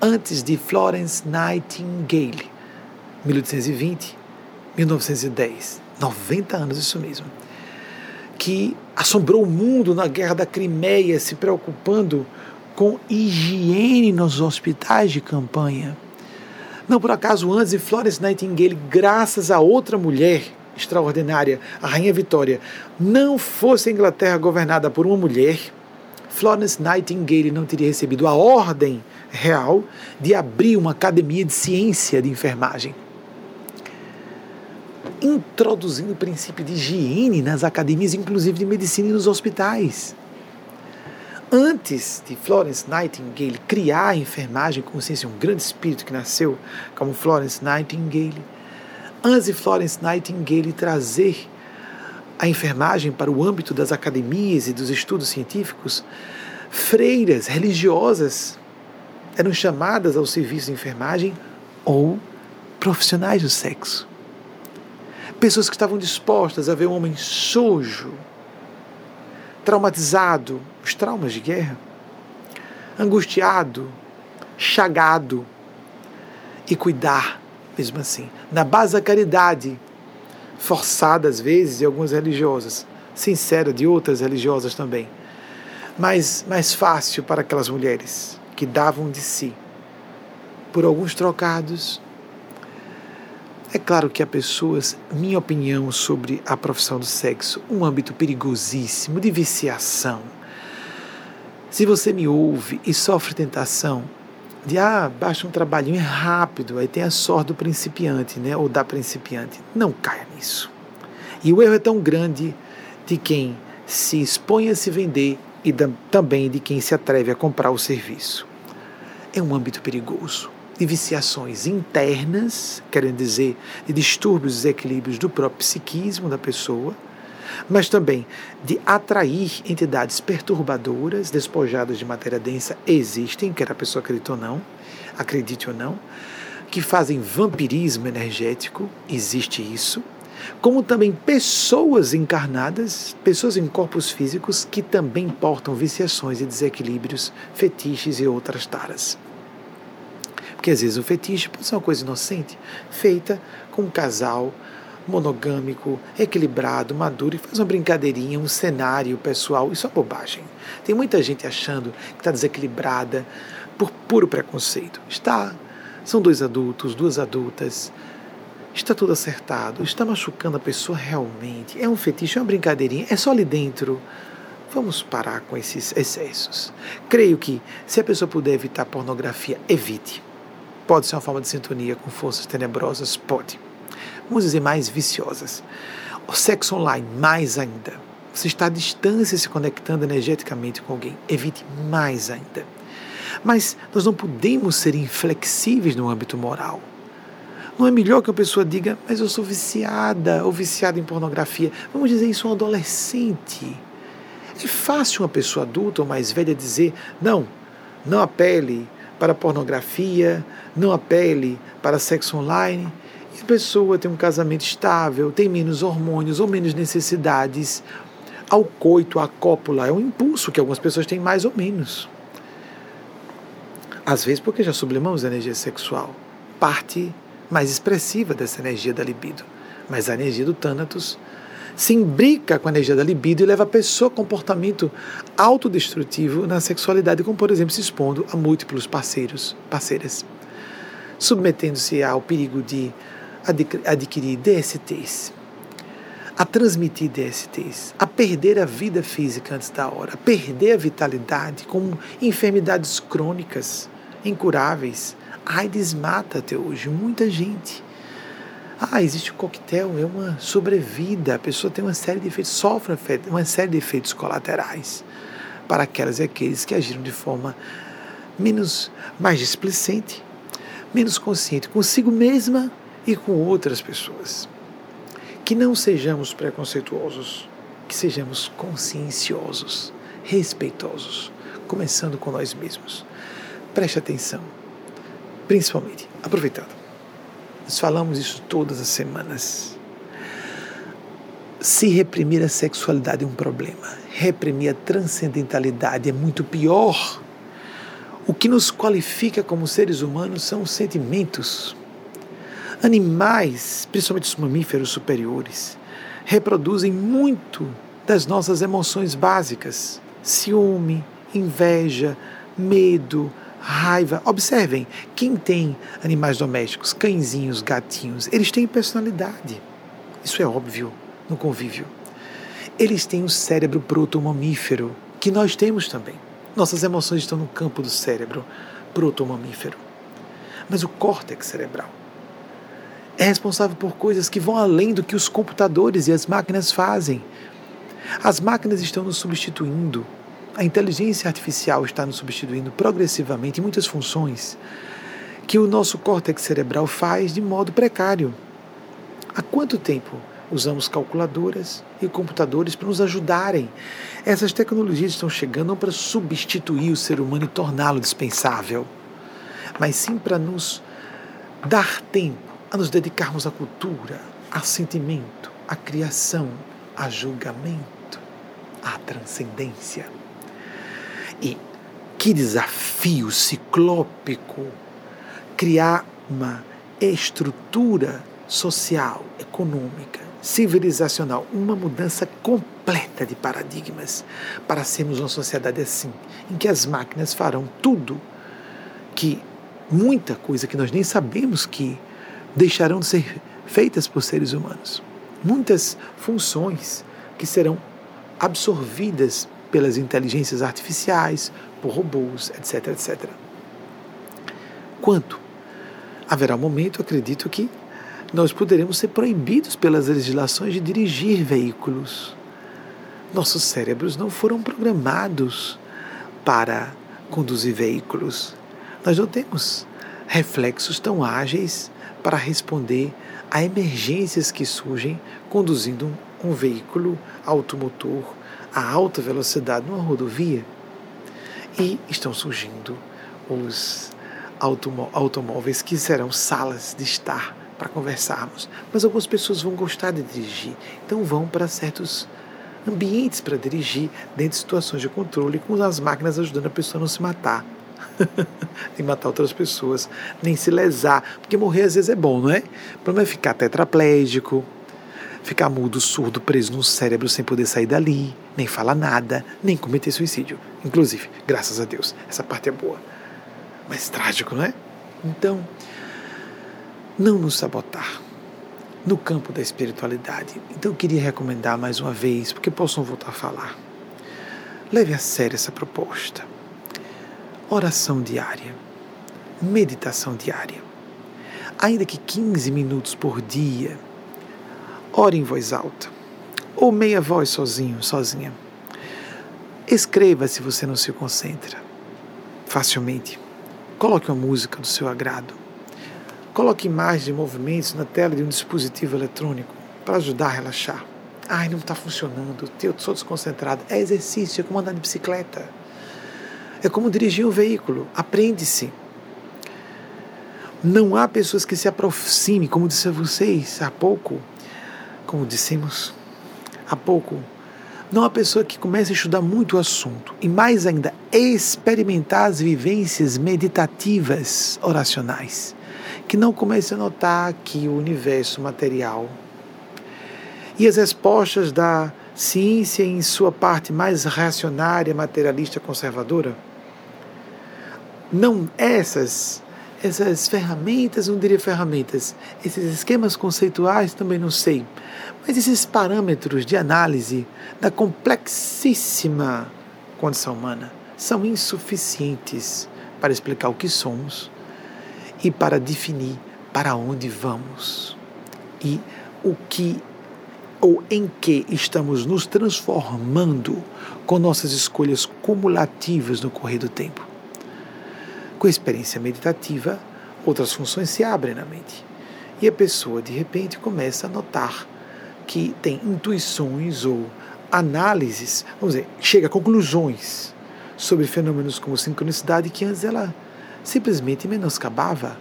antes de Florence Nightingale, 1820, 1910, 90 anos, isso mesmo, que assombrou o mundo na Guerra da Crimeia, se preocupando com higiene nos hospitais de campanha. Não por acaso, antes de Florence Nightingale, graças a outra mulher, extraordinária, a Rainha Vitória, não fosse a Inglaterra governada por uma mulher, Florence Nightingale não teria recebido a ordem real de abrir uma academia de ciência de enfermagem. introduzindo o princípio de higiene nas academias, inclusive de medicina e nos hospitais. Antes de Florence Nightingale criar a enfermagem como ciência, um grande espírito que nasceu como Florence Nightingale, antes de Florence Nightingale trazer a enfermagem para o âmbito das academias e dos estudos científicos, freiras religiosas eram chamadas ao serviço de enfermagem ou profissionais do sexo. Pessoas que estavam dispostas a ver um homem sujo, traumatizado, os traumas de guerra, angustiado, chagado, e cuidar, mesmo assim. Na base da caridade, forçada às vezes de algumas religiosas, sincera de outras religiosas também, mas mais fácil para aquelas mulheres que davam de si por alguns trocados. É claro que há pessoas, minha opinião sobre a profissão do sexo, um âmbito perigosíssimo de viciação. Se você me ouve e sofre tentação de ah, baixa um trabalhinho é rápido, aí tem a sorte do principiante, né, ou da principiante, não caia nisso. E o erro é tão grande de quem se expõe a se vender e também de quem se atreve a comprar o serviço. É um âmbito perigoso de viciações internas, querendo dizer, de distúrbios desequilíbrios do próprio psiquismo da pessoa, mas também de atrair entidades perturbadoras, despojadas de matéria densa, existem, quer a pessoa acredite ou não, acredite ou não, que fazem vampirismo energético, existe isso, como também pessoas encarnadas, pessoas em corpos físicos que também portam viciações e desequilíbrios, fetiches e outras taras. Porque às vezes o fetiche pode ser uma coisa inocente, feita com um casal monogâmico, equilibrado, maduro e faz uma brincadeirinha, um cenário pessoal. Isso é bobagem. Tem muita gente achando que está desequilibrada por puro preconceito. Está. São dois adultos, duas adultas, Está tudo acertado? Está machucando a pessoa realmente? É um fetiche, é uma brincadeirinha? É só ali dentro? Vamos parar com esses excessos. Creio que, se a pessoa puder evitar pornografia, evite. Pode ser uma forma de sintonia com forças tenebrosas? Pode. Vamos dizer mais viciosas. O sexo online, mais ainda. Você está à distância se conectando energeticamente com alguém. Evite mais ainda. Mas nós não podemos ser inflexíveis no âmbito moral. Não é melhor que a pessoa diga, mas eu sou viciada ou viciada em pornografia? Vamos dizer isso a um adolescente. É fácil uma pessoa adulta ou mais velha dizer, não, não apele para pornografia, não apele para sexo online. Pessoa tem um casamento estável, tem menos hormônios ou menos necessidades. Ao coito, à cópula, é um impulso que algumas pessoas têm mais ou menos. Às vezes porque já sublimamos a energia sexual. Parte mais expressiva dessa energia da libido. Mas a energia do Thanatos se imbrica com a energia da libido e leva a pessoa a comportamento autodestrutivo na sexualidade, como por exemplo se expondo a múltiplos parceiros, parceiras, submetendo-se ao perigo de adquirir DSTs, a transmitir DSTs, a perder a vida física antes da hora, a perder a vitalidade com enfermidades crônicas, incuráveis, AIDS mata até hoje muita gente. Ah, existe o coquetel, é uma sobrevida, a pessoa tem uma série de efeitos, sofre uma série de efeitos colaterais para aquelas e aqueles que agiram de forma menos, mais displicente, menos consciente consigo mesma e com outras pessoas. Que não sejamos preconceituosos, que sejamos conscienciosos, respeitosos, começando com nós mesmos. Preste atenção principalmente. Aproveitando. Nós falamos isso todas as semanas. Se reprimir a sexualidade é um problema, reprimir a transcendentalidade é muito pior. O que nos qualifica como seres humanos são os sentimentos. Animais, principalmente os mamíferos superiores, reproduzem muito das nossas emoções básicas: ciúme, inveja, medo, raiva. Observem, quem tem animais domésticos, cãezinhos, gatinhos, eles têm personalidade. Isso é óbvio no convívio. Eles têm o cérebro protomamífero, que nós temos também. Nossas emoções estão no campo do cérebro protomamífero. Mas o córtex cerebral é responsável por coisas que vão além do que os computadores e as máquinas fazem. As máquinas estão nos substituindo. A inteligência artificial está nos substituindo progressivamente em muitas funções que o nosso córtex cerebral faz de modo precário. Há quanto tempo usamos calculadoras e computadores para nos ajudarem? Essas tecnologias estão chegando não para substituir o ser humano e torná-lo dispensável, mas sim para nos dar tempo a nos dedicarmos à cultura, a sentimento, à criação, a julgamento, à transcendência. E que desafio ciclópico criar uma estrutura social, econômica, civilizacional, uma mudança completa de paradigmas para sermos uma sociedade assim, em que as máquinas farão tudo que muita coisa que nós nem sabemos que deixarão de ser feitas por seres humanos. Muitas funções que serão absorvidas pelas inteligências artificiais, por robôs, etc, etc. Quanto haverá um momento, acredito que nós poderemos ser proibidos pelas legislações de dirigir veículos. Nossos cérebros não foram programados para conduzir veículos. Nós não temos reflexos tão ágeis para responder a emergências que surgem conduzindo um, veículo automotor a alta velocidade numa rodovia. E estão surgindo os automóveis que serão salas de estar para conversarmos. Mas algumas pessoas vão gostar de dirigir, então vão para certos ambientes para dirigir dentro de situações de controle, com as máquinas ajudando a pessoa a não se matar. Nem [LAUGHS] matar outras pessoas, nem se lesar, porque morrer às vezes é bom, não é? O problema é ficar tetraplégico, ficar mudo, surdo, preso no cérebro sem poder sair dali, nem falar nada, nem cometer suicídio. Inclusive, graças a Deus, essa parte é boa. Mas trágico, não é? Então, não nos sabotar no campo da espiritualidade. Então, eu queria recomendar mais uma vez, porque possam voltar a falar. Leve a sério essa proposta oração diária, meditação diária. Ainda que 15 minutos por dia, ore em voz alta, ou meia voz sozinho, sozinha. Escreva se você não se concentra facilmente. Coloque uma música do seu agrado. Coloque imagens de movimentos na tela de um dispositivo eletrônico para ajudar a relaxar. Ai, não está funcionando, eu sou desconcentrado. É exercício, é como andar de bicicleta. É como dirigir um veículo. Aprende-se. Não há pessoas que se aproximem, como disse a vocês há pouco, como dissemos há pouco, não há pessoa que comece a estudar muito o assunto e mais ainda experimentar as vivências meditativas oracionais, que não comece a notar que o universo material e as respostas da ciência em sua parte mais reacionária, materialista, conservadora não essas essas ferramentas, não diria ferramentas, esses esquemas conceituais também não sei, mas esses parâmetros de análise da complexíssima condição humana são insuficientes para explicar o que somos e para definir para onde vamos e o que ou em que estamos nos transformando com nossas escolhas cumulativas no correr do tempo. Com a experiência meditativa, outras funções se abrem na mente. E a pessoa, de repente, começa a notar que tem intuições ou análises, vamos dizer, chega a conclusões sobre fenômenos como sincronicidade que antes ela simplesmente menoscabava.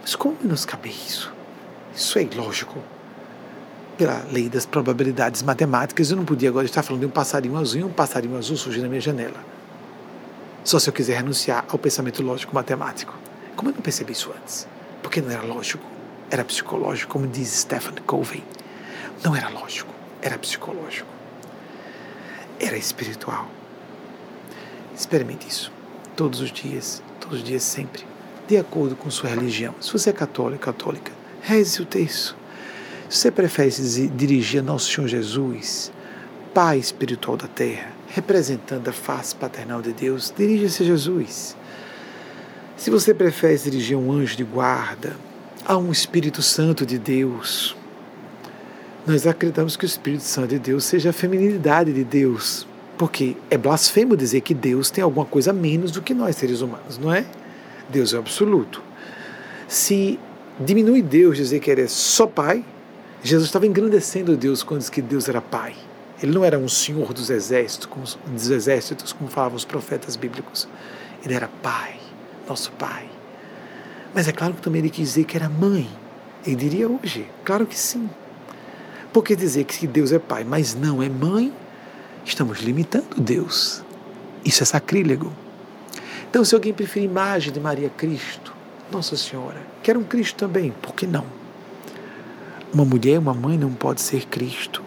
Mas como menoscaber isso? Isso é ilógico. Pela lei das probabilidades matemáticas, eu não podia agora estar falando de um passarinho azul e um passarinho azul surgir na minha janela. Só se eu quiser renunciar ao pensamento lógico matemático. Como eu não percebi isso antes? Porque não era lógico, era psicológico, como diz Stephen Covey. Não era lógico, era psicológico. Era espiritual. Experimente isso. Todos os dias, todos os dias sempre. De acordo com sua religião. Se você é católico, católica, reze o texto. Se você prefere se dirigir a Nosso Senhor Jesus, Pai espiritual da terra, representando a face paternal de Deus, dirija-se a Jesus. Se você prefere dirigir um anjo de guarda, Há um Espírito Santo de Deus. Nós acreditamos que o Espírito Santo de Deus seja a feminilidade de Deus. Porque é blasfemo dizer que Deus tem alguma coisa menos do que nós, seres humanos, não é? Deus é absoluto. Se diminui Deus dizer que ele é só Pai, Jesus estava engrandecendo Deus quando disse que Deus era Pai. Ele não era um senhor dos exércitos, como, dos exércitos, como falavam os profetas bíblicos. Ele era Pai, nosso Pai. Mas é claro que também ele quis dizer que era mãe. Ele diria hoje, claro que sim. Porque dizer que Deus é Pai, mas não é mãe, estamos limitando Deus. Isso é sacrílego. Então, se alguém preferir imagem de Maria Cristo, Nossa Senhora, quer um Cristo também, por que não? Uma mulher, uma mãe não pode ser Cristo,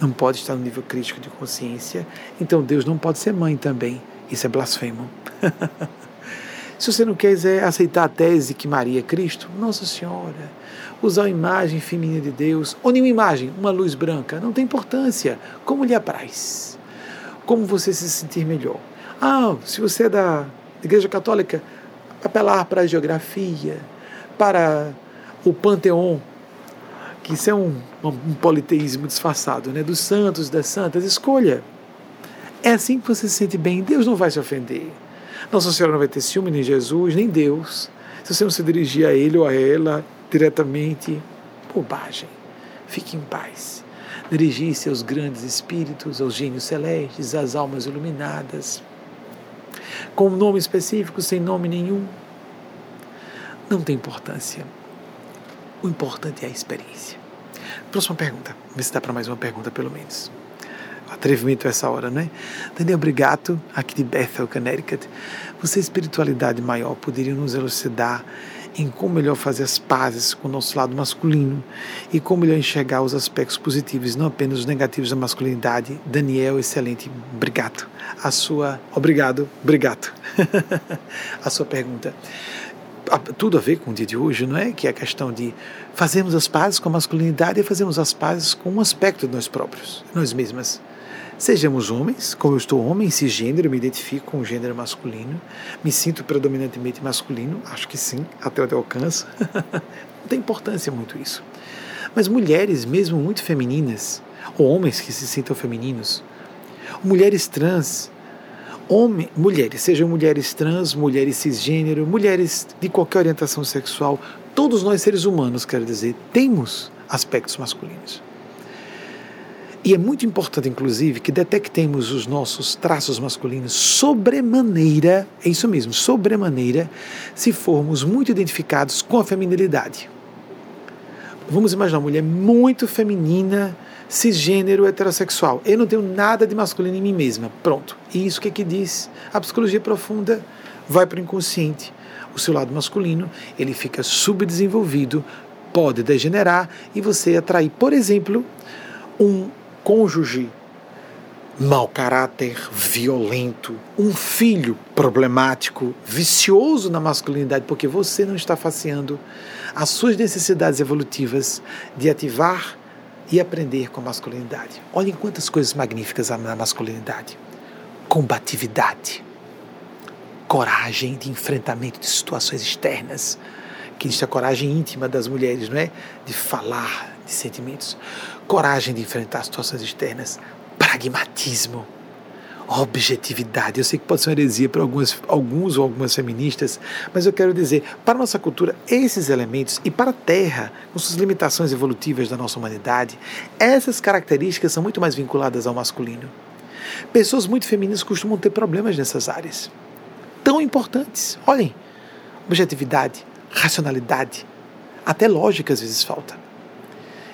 não pode estar no nível crítico de consciência, então Deus não pode ser mãe também. Isso é blasfemo. [LAUGHS] Se você não quiser aceitar a tese que Maria é Cristo, Nossa Senhora, usar a imagem feminina de Deus, ou nenhuma imagem, uma luz branca, não tem importância. Como lhe apraz. Como você se sentir melhor. Ah, se você é da Igreja Católica, apelar para a geografia, para o panteão, que isso é um, um politeísmo disfarçado, né? dos santos, das santas, escolha. É assim que você se sente bem, Deus não vai se ofender. Nossa Senhora não vai ter ciúme, nem Jesus, nem Deus. Se você não se dirigir a ele ou a ela diretamente, bobagem. Fique em paz. Dirigir-se aos grandes espíritos, aos gênios celestes, às almas iluminadas, com um nome específico, sem nome nenhum, não tem importância. O importante é a experiência. Próxima pergunta. Vê se dá para mais uma pergunta, pelo menos atrevimento essa hora, né? Daniel Brigato, aqui de Bethel, Connecticut. Você, espiritualidade maior, poderia nos elucidar em como melhor fazer as pazes com o nosso lado masculino e como melhor enxergar os aspectos positivos, não apenas os negativos da masculinidade. Daniel, excelente, obrigado. A sua, obrigado, obrigado. [LAUGHS] a sua pergunta tudo a ver com o dia de hoje, não é? Que é a questão de fazermos as pazes com a masculinidade e fazermos as pazes com um aspecto de nós próprios, nós mesmas. Sejamos homens, como eu estou homem, cisgênero, me identifico com o gênero masculino, me sinto predominantemente masculino, acho que sim, até onde eu alcanço. Não [LAUGHS] tem importância muito isso. Mas mulheres, mesmo muito femininas, ou homens que se sintam femininos, mulheres trans, homem, mulheres, sejam mulheres trans, mulheres cisgênero, mulheres de qualquer orientação sexual, todos nós seres humanos, quero dizer, temos aspectos masculinos. E é muito importante, inclusive, que detectemos os nossos traços masculinos sobremaneira, é isso mesmo, sobremaneira, se formos muito identificados com a feminilidade. Vamos imaginar uma mulher muito feminina, cisgênero, heterossexual. Eu não tenho nada de masculino em mim mesma. Pronto. E isso que é que diz? A psicologia profunda vai para o inconsciente. O seu lado masculino, ele fica subdesenvolvido, pode degenerar e você atrair, por exemplo, um cônjuge mau caráter, violento, um filho problemático, vicioso na masculinidade, porque você não está faceando as suas necessidades evolutivas de ativar e aprender com a masculinidade. Olhem quantas coisas magníficas há na masculinidade: combatividade, coragem de enfrentamento de situações externas, que existe a coragem íntima das mulheres, não é? De falar de sentimentos coragem de enfrentar situações externas, pragmatismo, objetividade. Eu sei que pode ser uma heresia para algumas, alguns ou algumas feministas, mas eu quero dizer, para nossa cultura, esses elementos e para a Terra, com suas limitações evolutivas da nossa humanidade, essas características são muito mais vinculadas ao masculino. Pessoas muito femininas costumam ter problemas nessas áreas, tão importantes. Olhem, objetividade, racionalidade, até lógica às vezes falta.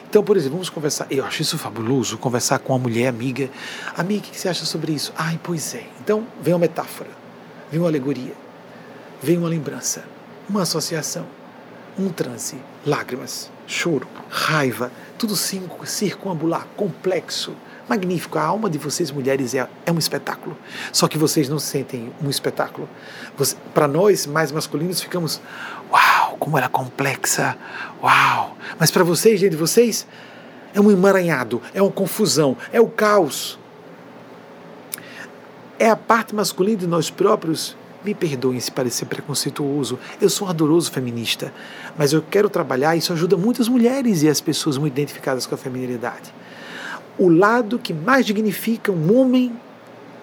Então, por exemplo, vamos conversar. Eu acho isso fabuloso, conversar com uma mulher amiga. Amiga, o que você acha sobre isso? Ai, pois é. Então, vem uma metáfora, vem uma alegoria, vem uma lembrança, uma associação, um transe, lágrimas, choro, raiva, tudo circunambular, complexo, magnífico. A alma de vocês, mulheres, é, é um espetáculo. Só que vocês não sentem um espetáculo. Para nós, mais masculinos, ficamos, uau, como ela é complexa, uau. Mas para vocês, gente, vocês, é um emaranhado, é uma confusão, é o caos. É a parte masculina de nós próprios me perdoem se parecer preconceituoso, eu sou um ardoroso feminista, mas eu quero trabalhar, isso ajuda muitas mulheres e as pessoas muito identificadas com a feminilidade. O lado que mais dignifica um homem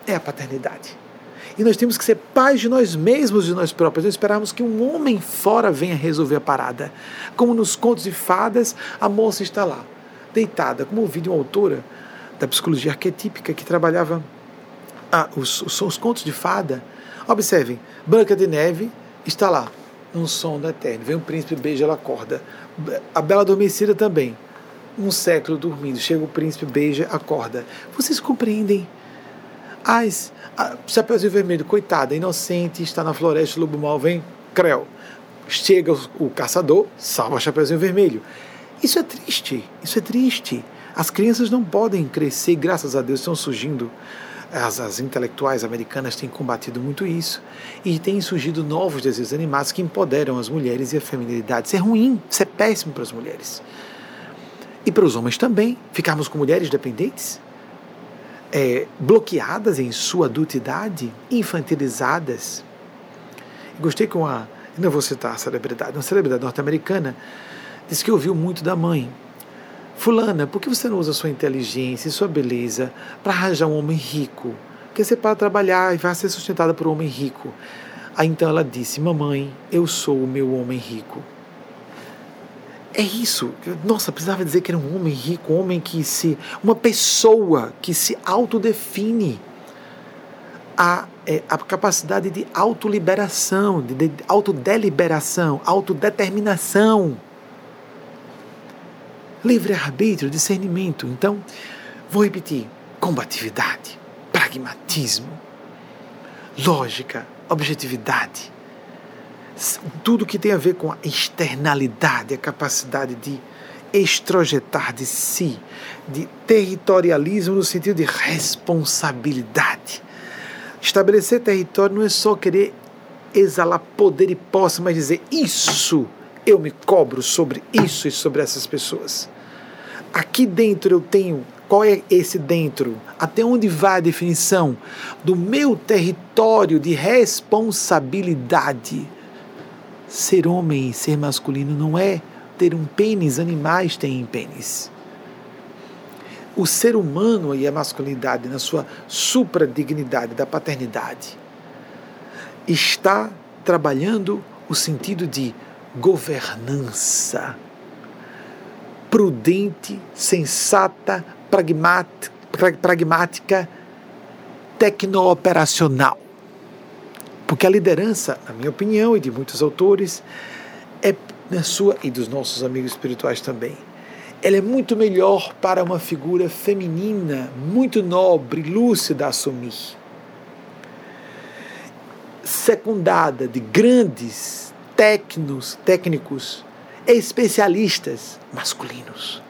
é a paternidade. E nós temos que ser pais de nós mesmos, de nós próprios. Não esperarmos que um homem fora venha resolver a parada. Como nos contos de fadas, a moça está lá, deitada. Como ouvi de uma autora da psicologia arquetípica que trabalhava ah, os, os, os contos de fada. Observem, Branca de Neve está lá, num sono eterno. Vem um príncipe, beija, ela acorda. A Bela Adormecida também. Um século dormindo. Chega o príncipe, beija, acorda. Vocês compreendem? As, Chapeuzinho Vermelho, coitada, inocente, está na floresta, o lobo mal vem, creu. Chega o, o caçador, salva Chapeuzinho Vermelho. Isso é triste, isso é triste. As crianças não podem crescer, graças a Deus estão surgindo. As, as intelectuais americanas têm combatido muito isso e têm surgido novos desejos animados que empoderam as mulheres e a feminilidade. Isso é ruim, isso é péssimo para as mulheres. E para os homens também, ficarmos com mulheres dependentes, é, bloqueadas em sua adultidade, infantilizadas. Gostei com a, não vou citar a celebridade, uma celebridade norte-americana, disse que ouviu muito da mãe. Fulana, por que você não usa sua inteligência e sua beleza para arranjar um homem rico? Porque você para trabalhar e vai ser sustentada por um homem rico. Aí então ela disse: Mamãe, eu sou o meu homem rico. É isso. Nossa, precisava dizer que era um homem rico, um homem que se. uma pessoa que se autodefine. A, é, a capacidade de autoliberação, de, de autodeliberação, autodeterminação. Livre-arbítrio, discernimento. Então, vou repetir: combatividade, pragmatismo, lógica, objetividade tudo que tem a ver com a externalidade, a capacidade de extrojetar de si, de territorialismo no sentido de responsabilidade. Estabelecer território não é só querer exalar poder e posse, mas dizer isso eu me cobro sobre isso e sobre essas pessoas. Aqui dentro eu tenho qual é esse dentro? Até onde vai a definição do meu território de responsabilidade? Ser homem e ser masculino não é ter um pênis, animais têm pênis. O ser humano e a masculinidade, na sua supradignidade da paternidade, está trabalhando o sentido de governança prudente, sensata, pragmática, tecno-operacional. Porque a liderança, na minha opinião e de muitos autores, é na sua e dos nossos amigos espirituais também. Ela é muito melhor para uma figura feminina, muito nobre, lúcida a assumir. Secundada de grandes tecnos, técnicos, especialistas masculinos.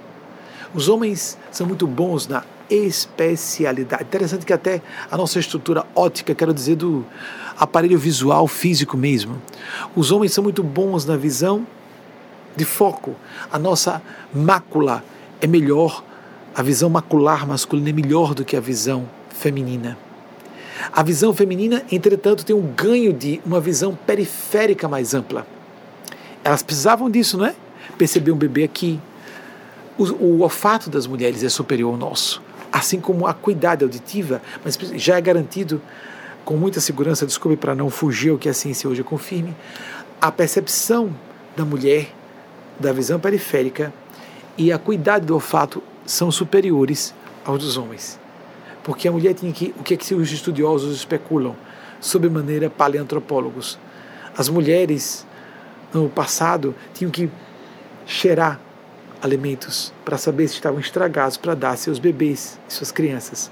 Os homens são muito bons na especialidade. Interessante que até a nossa estrutura ótica, quero dizer, do, aparelho visual físico mesmo. Os homens são muito bons na visão de foco. A nossa mácula é melhor, a visão macular masculina é melhor do que a visão feminina. A visão feminina, entretanto, tem um ganho de uma visão periférica mais ampla. Elas precisavam disso, não é? Perceber um bebê aqui. O, o olfato das mulheres é superior ao nosso, assim como a acuidade auditiva, mas já é garantido com muita segurança, desculpe para não fugir ao que a ciência hoje confirme, a percepção da mulher, da visão periférica e a cuidado do olfato são superiores aos dos homens. Porque a mulher tinha que, o que, é que os estudiosos especulam, sob maneira paleantropólogos. As mulheres, no passado, tinham que cheirar alimentos para saber se estavam estragados para dar a seus bebês, suas crianças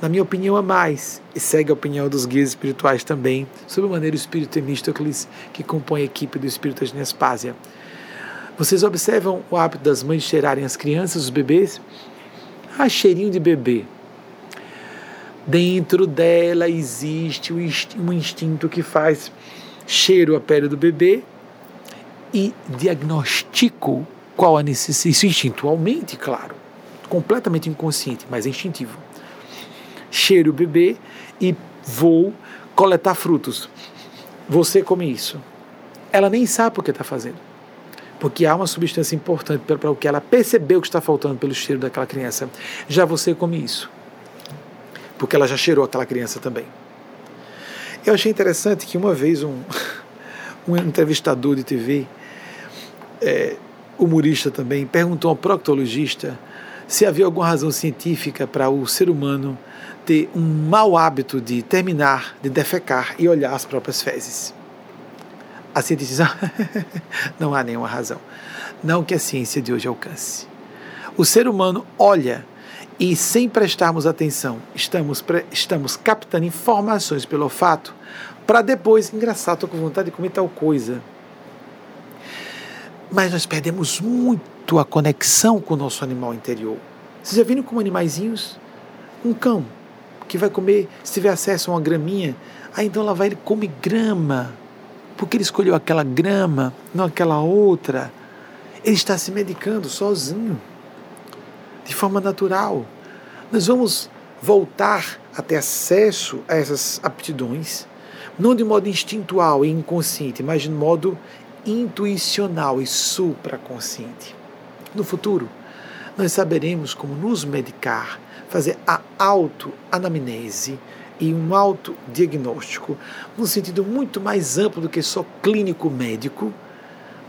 na minha opinião, a mais, e segue a opinião dos guias espirituais também, sobre a maneira o espírito Temístocles, que compõe a equipe do espírito de Nespásia. Vocês observam o hábito das mães cheirarem as crianças, os bebês? Ah, cheirinho de bebê. Dentro dela existe um instinto que faz cheiro a pele do bebê e diagnostico qual a necessidade. Isso instintualmente, claro, completamente inconsciente, mas é instintivo cheiro o bebê e vou coletar frutos. você come isso. Ela nem sabe o que está fazendo. Porque há uma substância importante para o que ela percebeu que está faltando pelo cheiro daquela criança. Já você come isso. Porque ela já cheirou aquela criança também. Eu achei interessante que uma vez um, [LAUGHS] um entrevistador de TV, é, humorista também, perguntou ao proctologista se havia alguma razão científica para o ser humano ter um mau hábito de terminar, de defecar e olhar as próprias fezes. A cientista diz: [LAUGHS] não há nenhuma razão. Não que a ciência de hoje alcance. O ser humano olha e, sem prestarmos atenção, estamos, estamos captando informações pelo olfato para depois, engraçado, estou com vontade de comer tal coisa. Mas nós perdemos muito a conexão com o nosso animal interior. Vocês já viram como animaizinhos? Um cão que vai comer, se tiver acesso a uma graminha, aí então ela vai e come grama. Porque ele escolheu aquela grama, não aquela outra. Ele está se medicando sozinho, de forma natural. Nós vamos voltar a ter acesso a essas aptidões não de modo instintual e inconsciente, mas de modo intuicional e supraconsciente. No futuro, nós saberemos como nos medicar, fazer a autoanamnese e um autodiagnóstico no sentido muito mais amplo do que só clínico médico,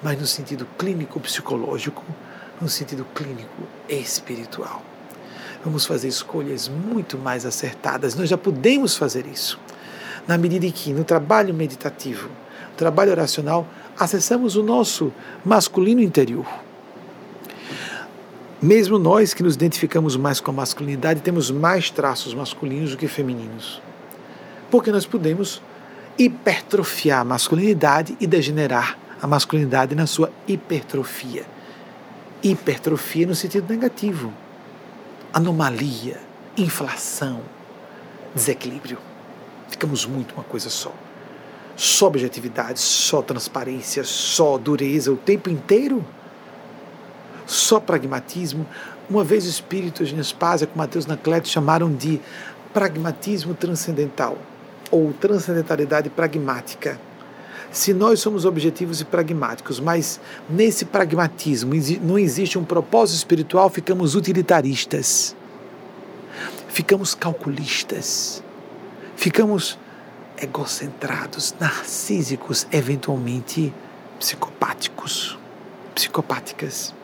mas no sentido clínico psicológico, no sentido clínico espiritual. Vamos fazer escolhas muito mais acertadas. Nós já podemos fazer isso na medida em que no trabalho meditativo, no trabalho oracional, acessamos o nosso masculino interior. Mesmo nós que nos identificamos mais com a masculinidade, temos mais traços masculinos do que femininos. Porque nós podemos hipertrofiar a masculinidade e degenerar a masculinidade na sua hipertrofia. Hipertrofia no sentido negativo. Anomalia, inflação, desequilíbrio ficamos muito uma coisa só. Só objetividade, só transparência, só dureza o tempo inteiro? Só pragmatismo? Uma vez o espírito de Nespásia com Mateus Nacleto chamaram de pragmatismo transcendental ou transcendentalidade pragmática. Se nós somos objetivos e pragmáticos, mas nesse pragmatismo não existe um propósito espiritual, ficamos utilitaristas, ficamos calculistas ficamos egocentrados, narcísicos, eventualmente psicopáticos, psicopáticas.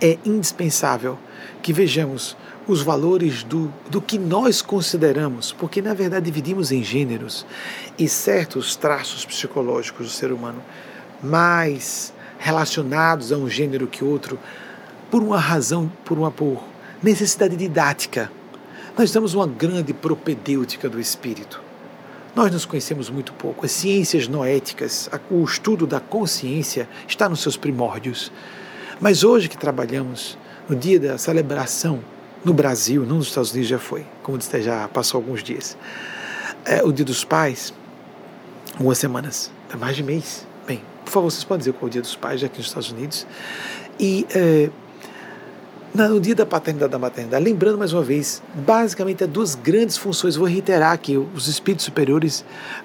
É indispensável que vejamos os valores do, do que nós consideramos, porque na verdade dividimos em gêneros e certos traços psicológicos do ser humano mais relacionados a um gênero que outro por uma razão, por uma por necessidade didática nós temos uma grande propedêutica do espírito. Nós nos conhecemos muito pouco. As ciências noéticas, o estudo da consciência está nos seus primórdios. Mas hoje que trabalhamos, no dia da celebração no Brasil, não nos Estados Unidos já foi, como disse, já passou alguns dias, é o Dia dos Pais, algumas semanas, há mais de mês. Bem, por favor, vocês podem dizer qual é o Dia dos Pais, já aqui nos Estados Unidos. E é, no dia da paternidade da maternidade, lembrando mais uma vez, basicamente há duas grandes funções. Vou reiterar que os espíritos superiores,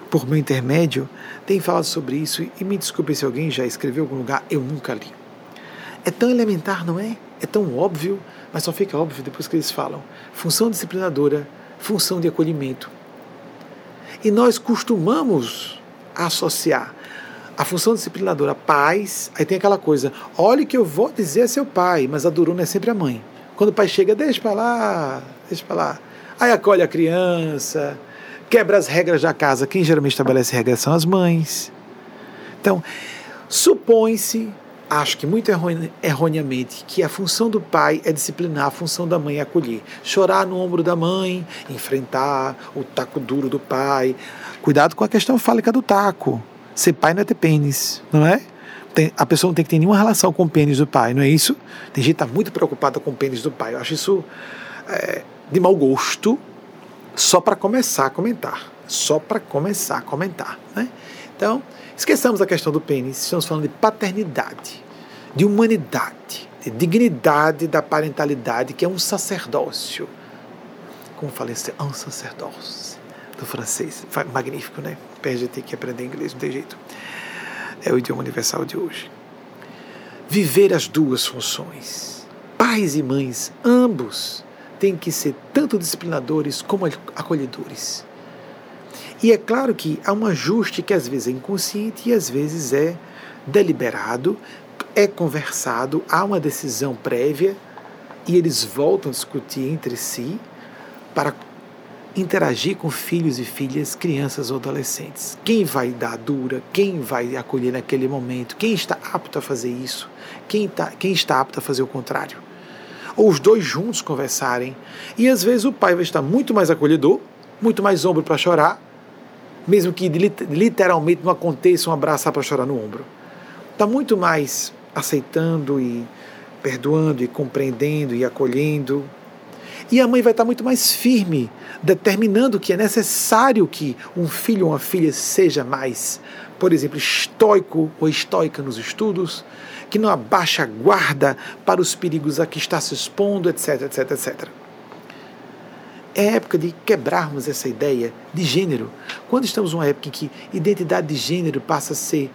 por meu intermédio, têm falado sobre isso e me desculpe se alguém já escreveu em algum lugar, eu nunca li. É tão elementar, não é? É tão óbvio, mas só fica óbvio depois que eles falam. Função disciplinadora, função de acolhimento. E nós costumamos associar a função disciplinadora, pais, aí tem aquela coisa, olhe que eu vou dizer a seu pai, mas a durona é sempre a mãe. Quando o pai chega, deixa para lá, deixa para lá. Aí acolhe a criança, quebra as regras da casa. Quem geralmente estabelece regras são as mães. Então, supõe-se, acho que muito erroneamente, que a função do pai é disciplinar, a função da mãe é acolher. Chorar no ombro da mãe, enfrentar o taco duro do pai. Cuidado com a questão fálica do taco. Ser pai não é ter pênis, não é? Tem, a pessoa não tem que ter nenhuma relação com o pênis do pai, não é isso? Tem gente que está muito preocupada com o pênis do pai. Eu acho isso é, de mau gosto, só para começar a comentar. Só para começar a comentar. Né? Então, esqueçamos a questão do pênis, estamos falando de paternidade, de humanidade, de dignidade da parentalidade, que é um sacerdócio. Como falei, é um sacerdócio. do francês. Magnífico, né? Perde ter que aprender inglês, não tem jeito. É o idioma universal de hoje. Viver as duas funções. Pais e mães, ambos, têm que ser tanto disciplinadores como acolhedores. E é claro que há um ajuste que às vezes é inconsciente e às vezes é deliberado, é conversado, há uma decisão prévia e eles voltam a discutir entre si para interagir com filhos e filhas, crianças ou adolescentes. Quem vai dar dura, quem vai acolher naquele momento, quem está apto a fazer isso, quem, tá, quem está apto a fazer o contrário. Ou os dois juntos conversarem. E às vezes o pai vai estar muito mais acolhedor, muito mais ombro para chorar, mesmo que literalmente não aconteça um abraçar para chorar no ombro. Está muito mais aceitando e perdoando e compreendendo e acolhendo. E a mãe vai estar muito mais firme, determinando que é necessário que um filho ou uma filha seja mais, por exemplo, estoico ou estoica nos estudos, que não abaixa a guarda para os perigos a que está se expondo, etc, etc, etc. É época de quebrarmos essa ideia de gênero. Quando estamos numa época em que identidade de gênero passa a ser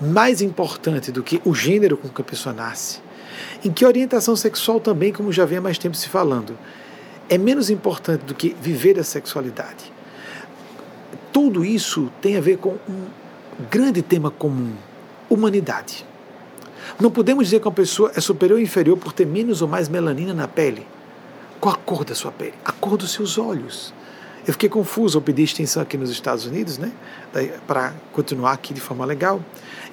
mais importante do que o gênero com que a pessoa nasce, em que orientação sexual também, como já vem há mais tempo se falando, é menos importante do que viver a sexualidade. Tudo isso tem a ver com um grande tema comum: humanidade. Não podemos dizer que uma pessoa é superior ou inferior por ter menos ou mais melanina na pele. Qual a cor da sua pele? A cor dos seus olhos. Eu fiquei confuso ao pedir extensão aqui nos Estados Unidos, né? Para continuar aqui de forma legal,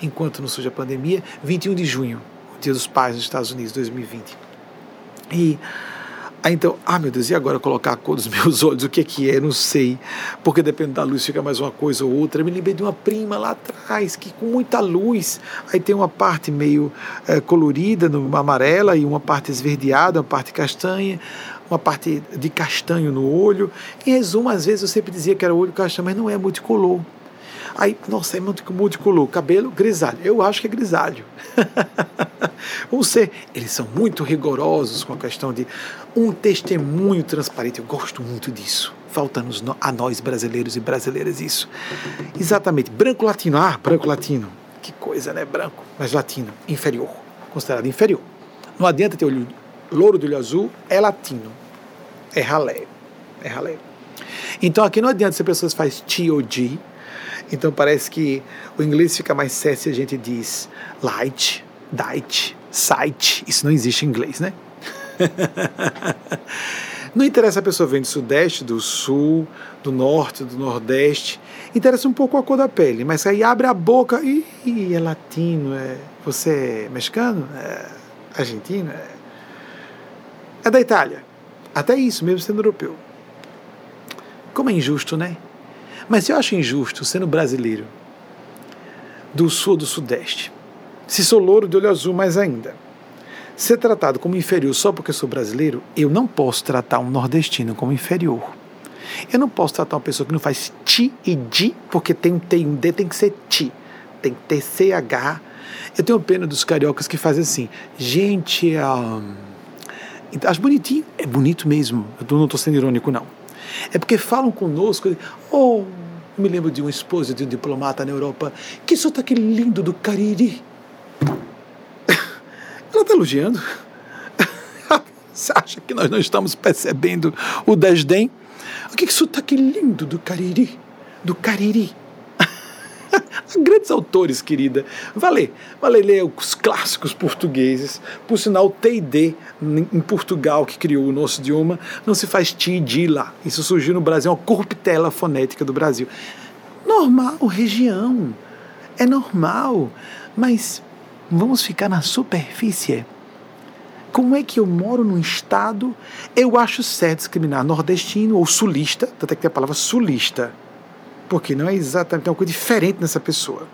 enquanto não surge a pandemia. 21 de junho, o Dia dos Pais nos Estados Unidos, 2020. E Aí então, ah meu Deus, e agora colocar a cor dos [LAUGHS] meus olhos? O que é que é? Não sei. Porque depende da luz, fica mais uma coisa ou outra. Eu me lembrei de uma prima lá atrás, que com muita luz, aí tem uma parte meio é, colorida, no, amarela, e uma parte esverdeada, uma parte castanha uma parte de castanho no olho. Em resumo, às vezes eu sempre dizia que era olho castanho, mas não é multicolor. Aí, nossa, é multicolor, cabelo grisalho. Eu acho que é grisalho. Vamos [LAUGHS] ser, eles são muito rigorosos com a questão de um testemunho transparente. Eu gosto muito disso. Falta-nos a nós brasileiros e brasileiras isso. Exatamente, branco latino. Ah, branco latino. Que coisa, né? Branco, mas latino, inferior, considerado inferior. Não adianta ter olho louro do olho azul, é latino. É ralé. É ralé. Então aqui não adianta se a pessoa faz T ou G. Então parece que o inglês fica mais sério se a gente diz light, diet, sight. Isso não existe em inglês, né? [LAUGHS] não interessa a pessoa vem do sudeste, do sul, do norte, do nordeste. Interessa um pouco a cor da pele, mas aí abre a boca e é latino, é. Você é mexicano? É argentino? É, é da Itália. Até isso, mesmo sendo europeu. Como é injusto, né? Mas eu acho injusto, sendo brasileiro, do sul do sudeste, se sou louro de olho azul mais ainda, ser tratado como inferior só porque sou brasileiro, eu não posso tratar um nordestino como inferior. Eu não posso tratar uma pessoa que não faz ti e di, porque tem um T e um D, tem que ser ti. Tem que ter CH. Eu tenho pena dos cariocas que fazem assim. Gente, um, acho bonitinho. É bonito mesmo. Eu não estou sendo irônico, não. É porque falam conosco, oh, me lembro de uma esposa de um diplomata na Europa, que sotaque lindo do Cariri. [LAUGHS] Ela está elogiando. [LAUGHS] Você acha que nós não estamos percebendo o desdém? O que, que sotaque lindo do Cariri? Do Cariri. Grandes autores, querida. Vale, vale ler os clássicos portugueses. Por sinal, T&D em Portugal, que criou o nosso idioma, não se faz ti di lá. Isso surgiu no Brasil, uma corruptela fonética do Brasil. Normal, região. É normal. Mas vamos ficar na superfície. Como é que eu moro num estado, eu acho certo discriminar nordestino ou sulista, até que tem a palavra sulista porque não é exatamente uma coisa diferente nessa pessoa.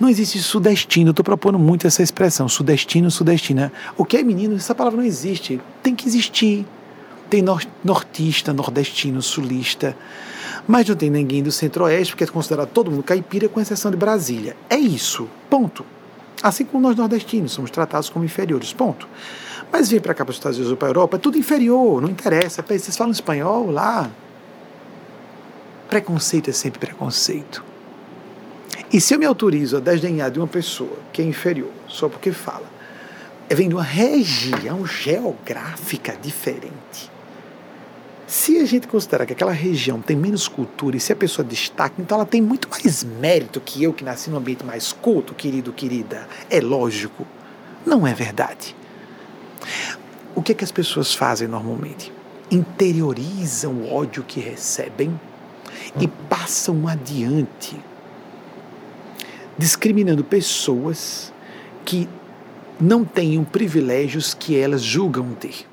Não existe sudestino, eu estou propondo muito essa expressão, sudestino, sudestina. O que é menino? Essa palavra não existe. Tem que existir. Tem nortista, nordestino, sulista. Mas não tem ninguém do centro-oeste, porque é considerado todo mundo caipira, com exceção de Brasília. É isso. Ponto. Assim como nós nordestinos somos tratados como inferiores. Ponto. Mas vir para cá, para os Estados Unidos ou para a Europa, é tudo inferior, não interessa. Vocês falam espanhol lá, Preconceito é sempre preconceito. E se eu me autorizo a desdenhar de uma pessoa que é inferior só porque fala, é vem de uma região geográfica diferente. Se a gente considerar que aquela região tem menos cultura e se a pessoa destaca, então ela tem muito mais mérito que eu que nasci num ambiente mais culto, querido, querida. É lógico. Não é verdade. O que, é que as pessoas fazem normalmente? Interiorizam o ódio que recebem e passam adiante, discriminando pessoas que não tenham privilégios que elas julgam ter.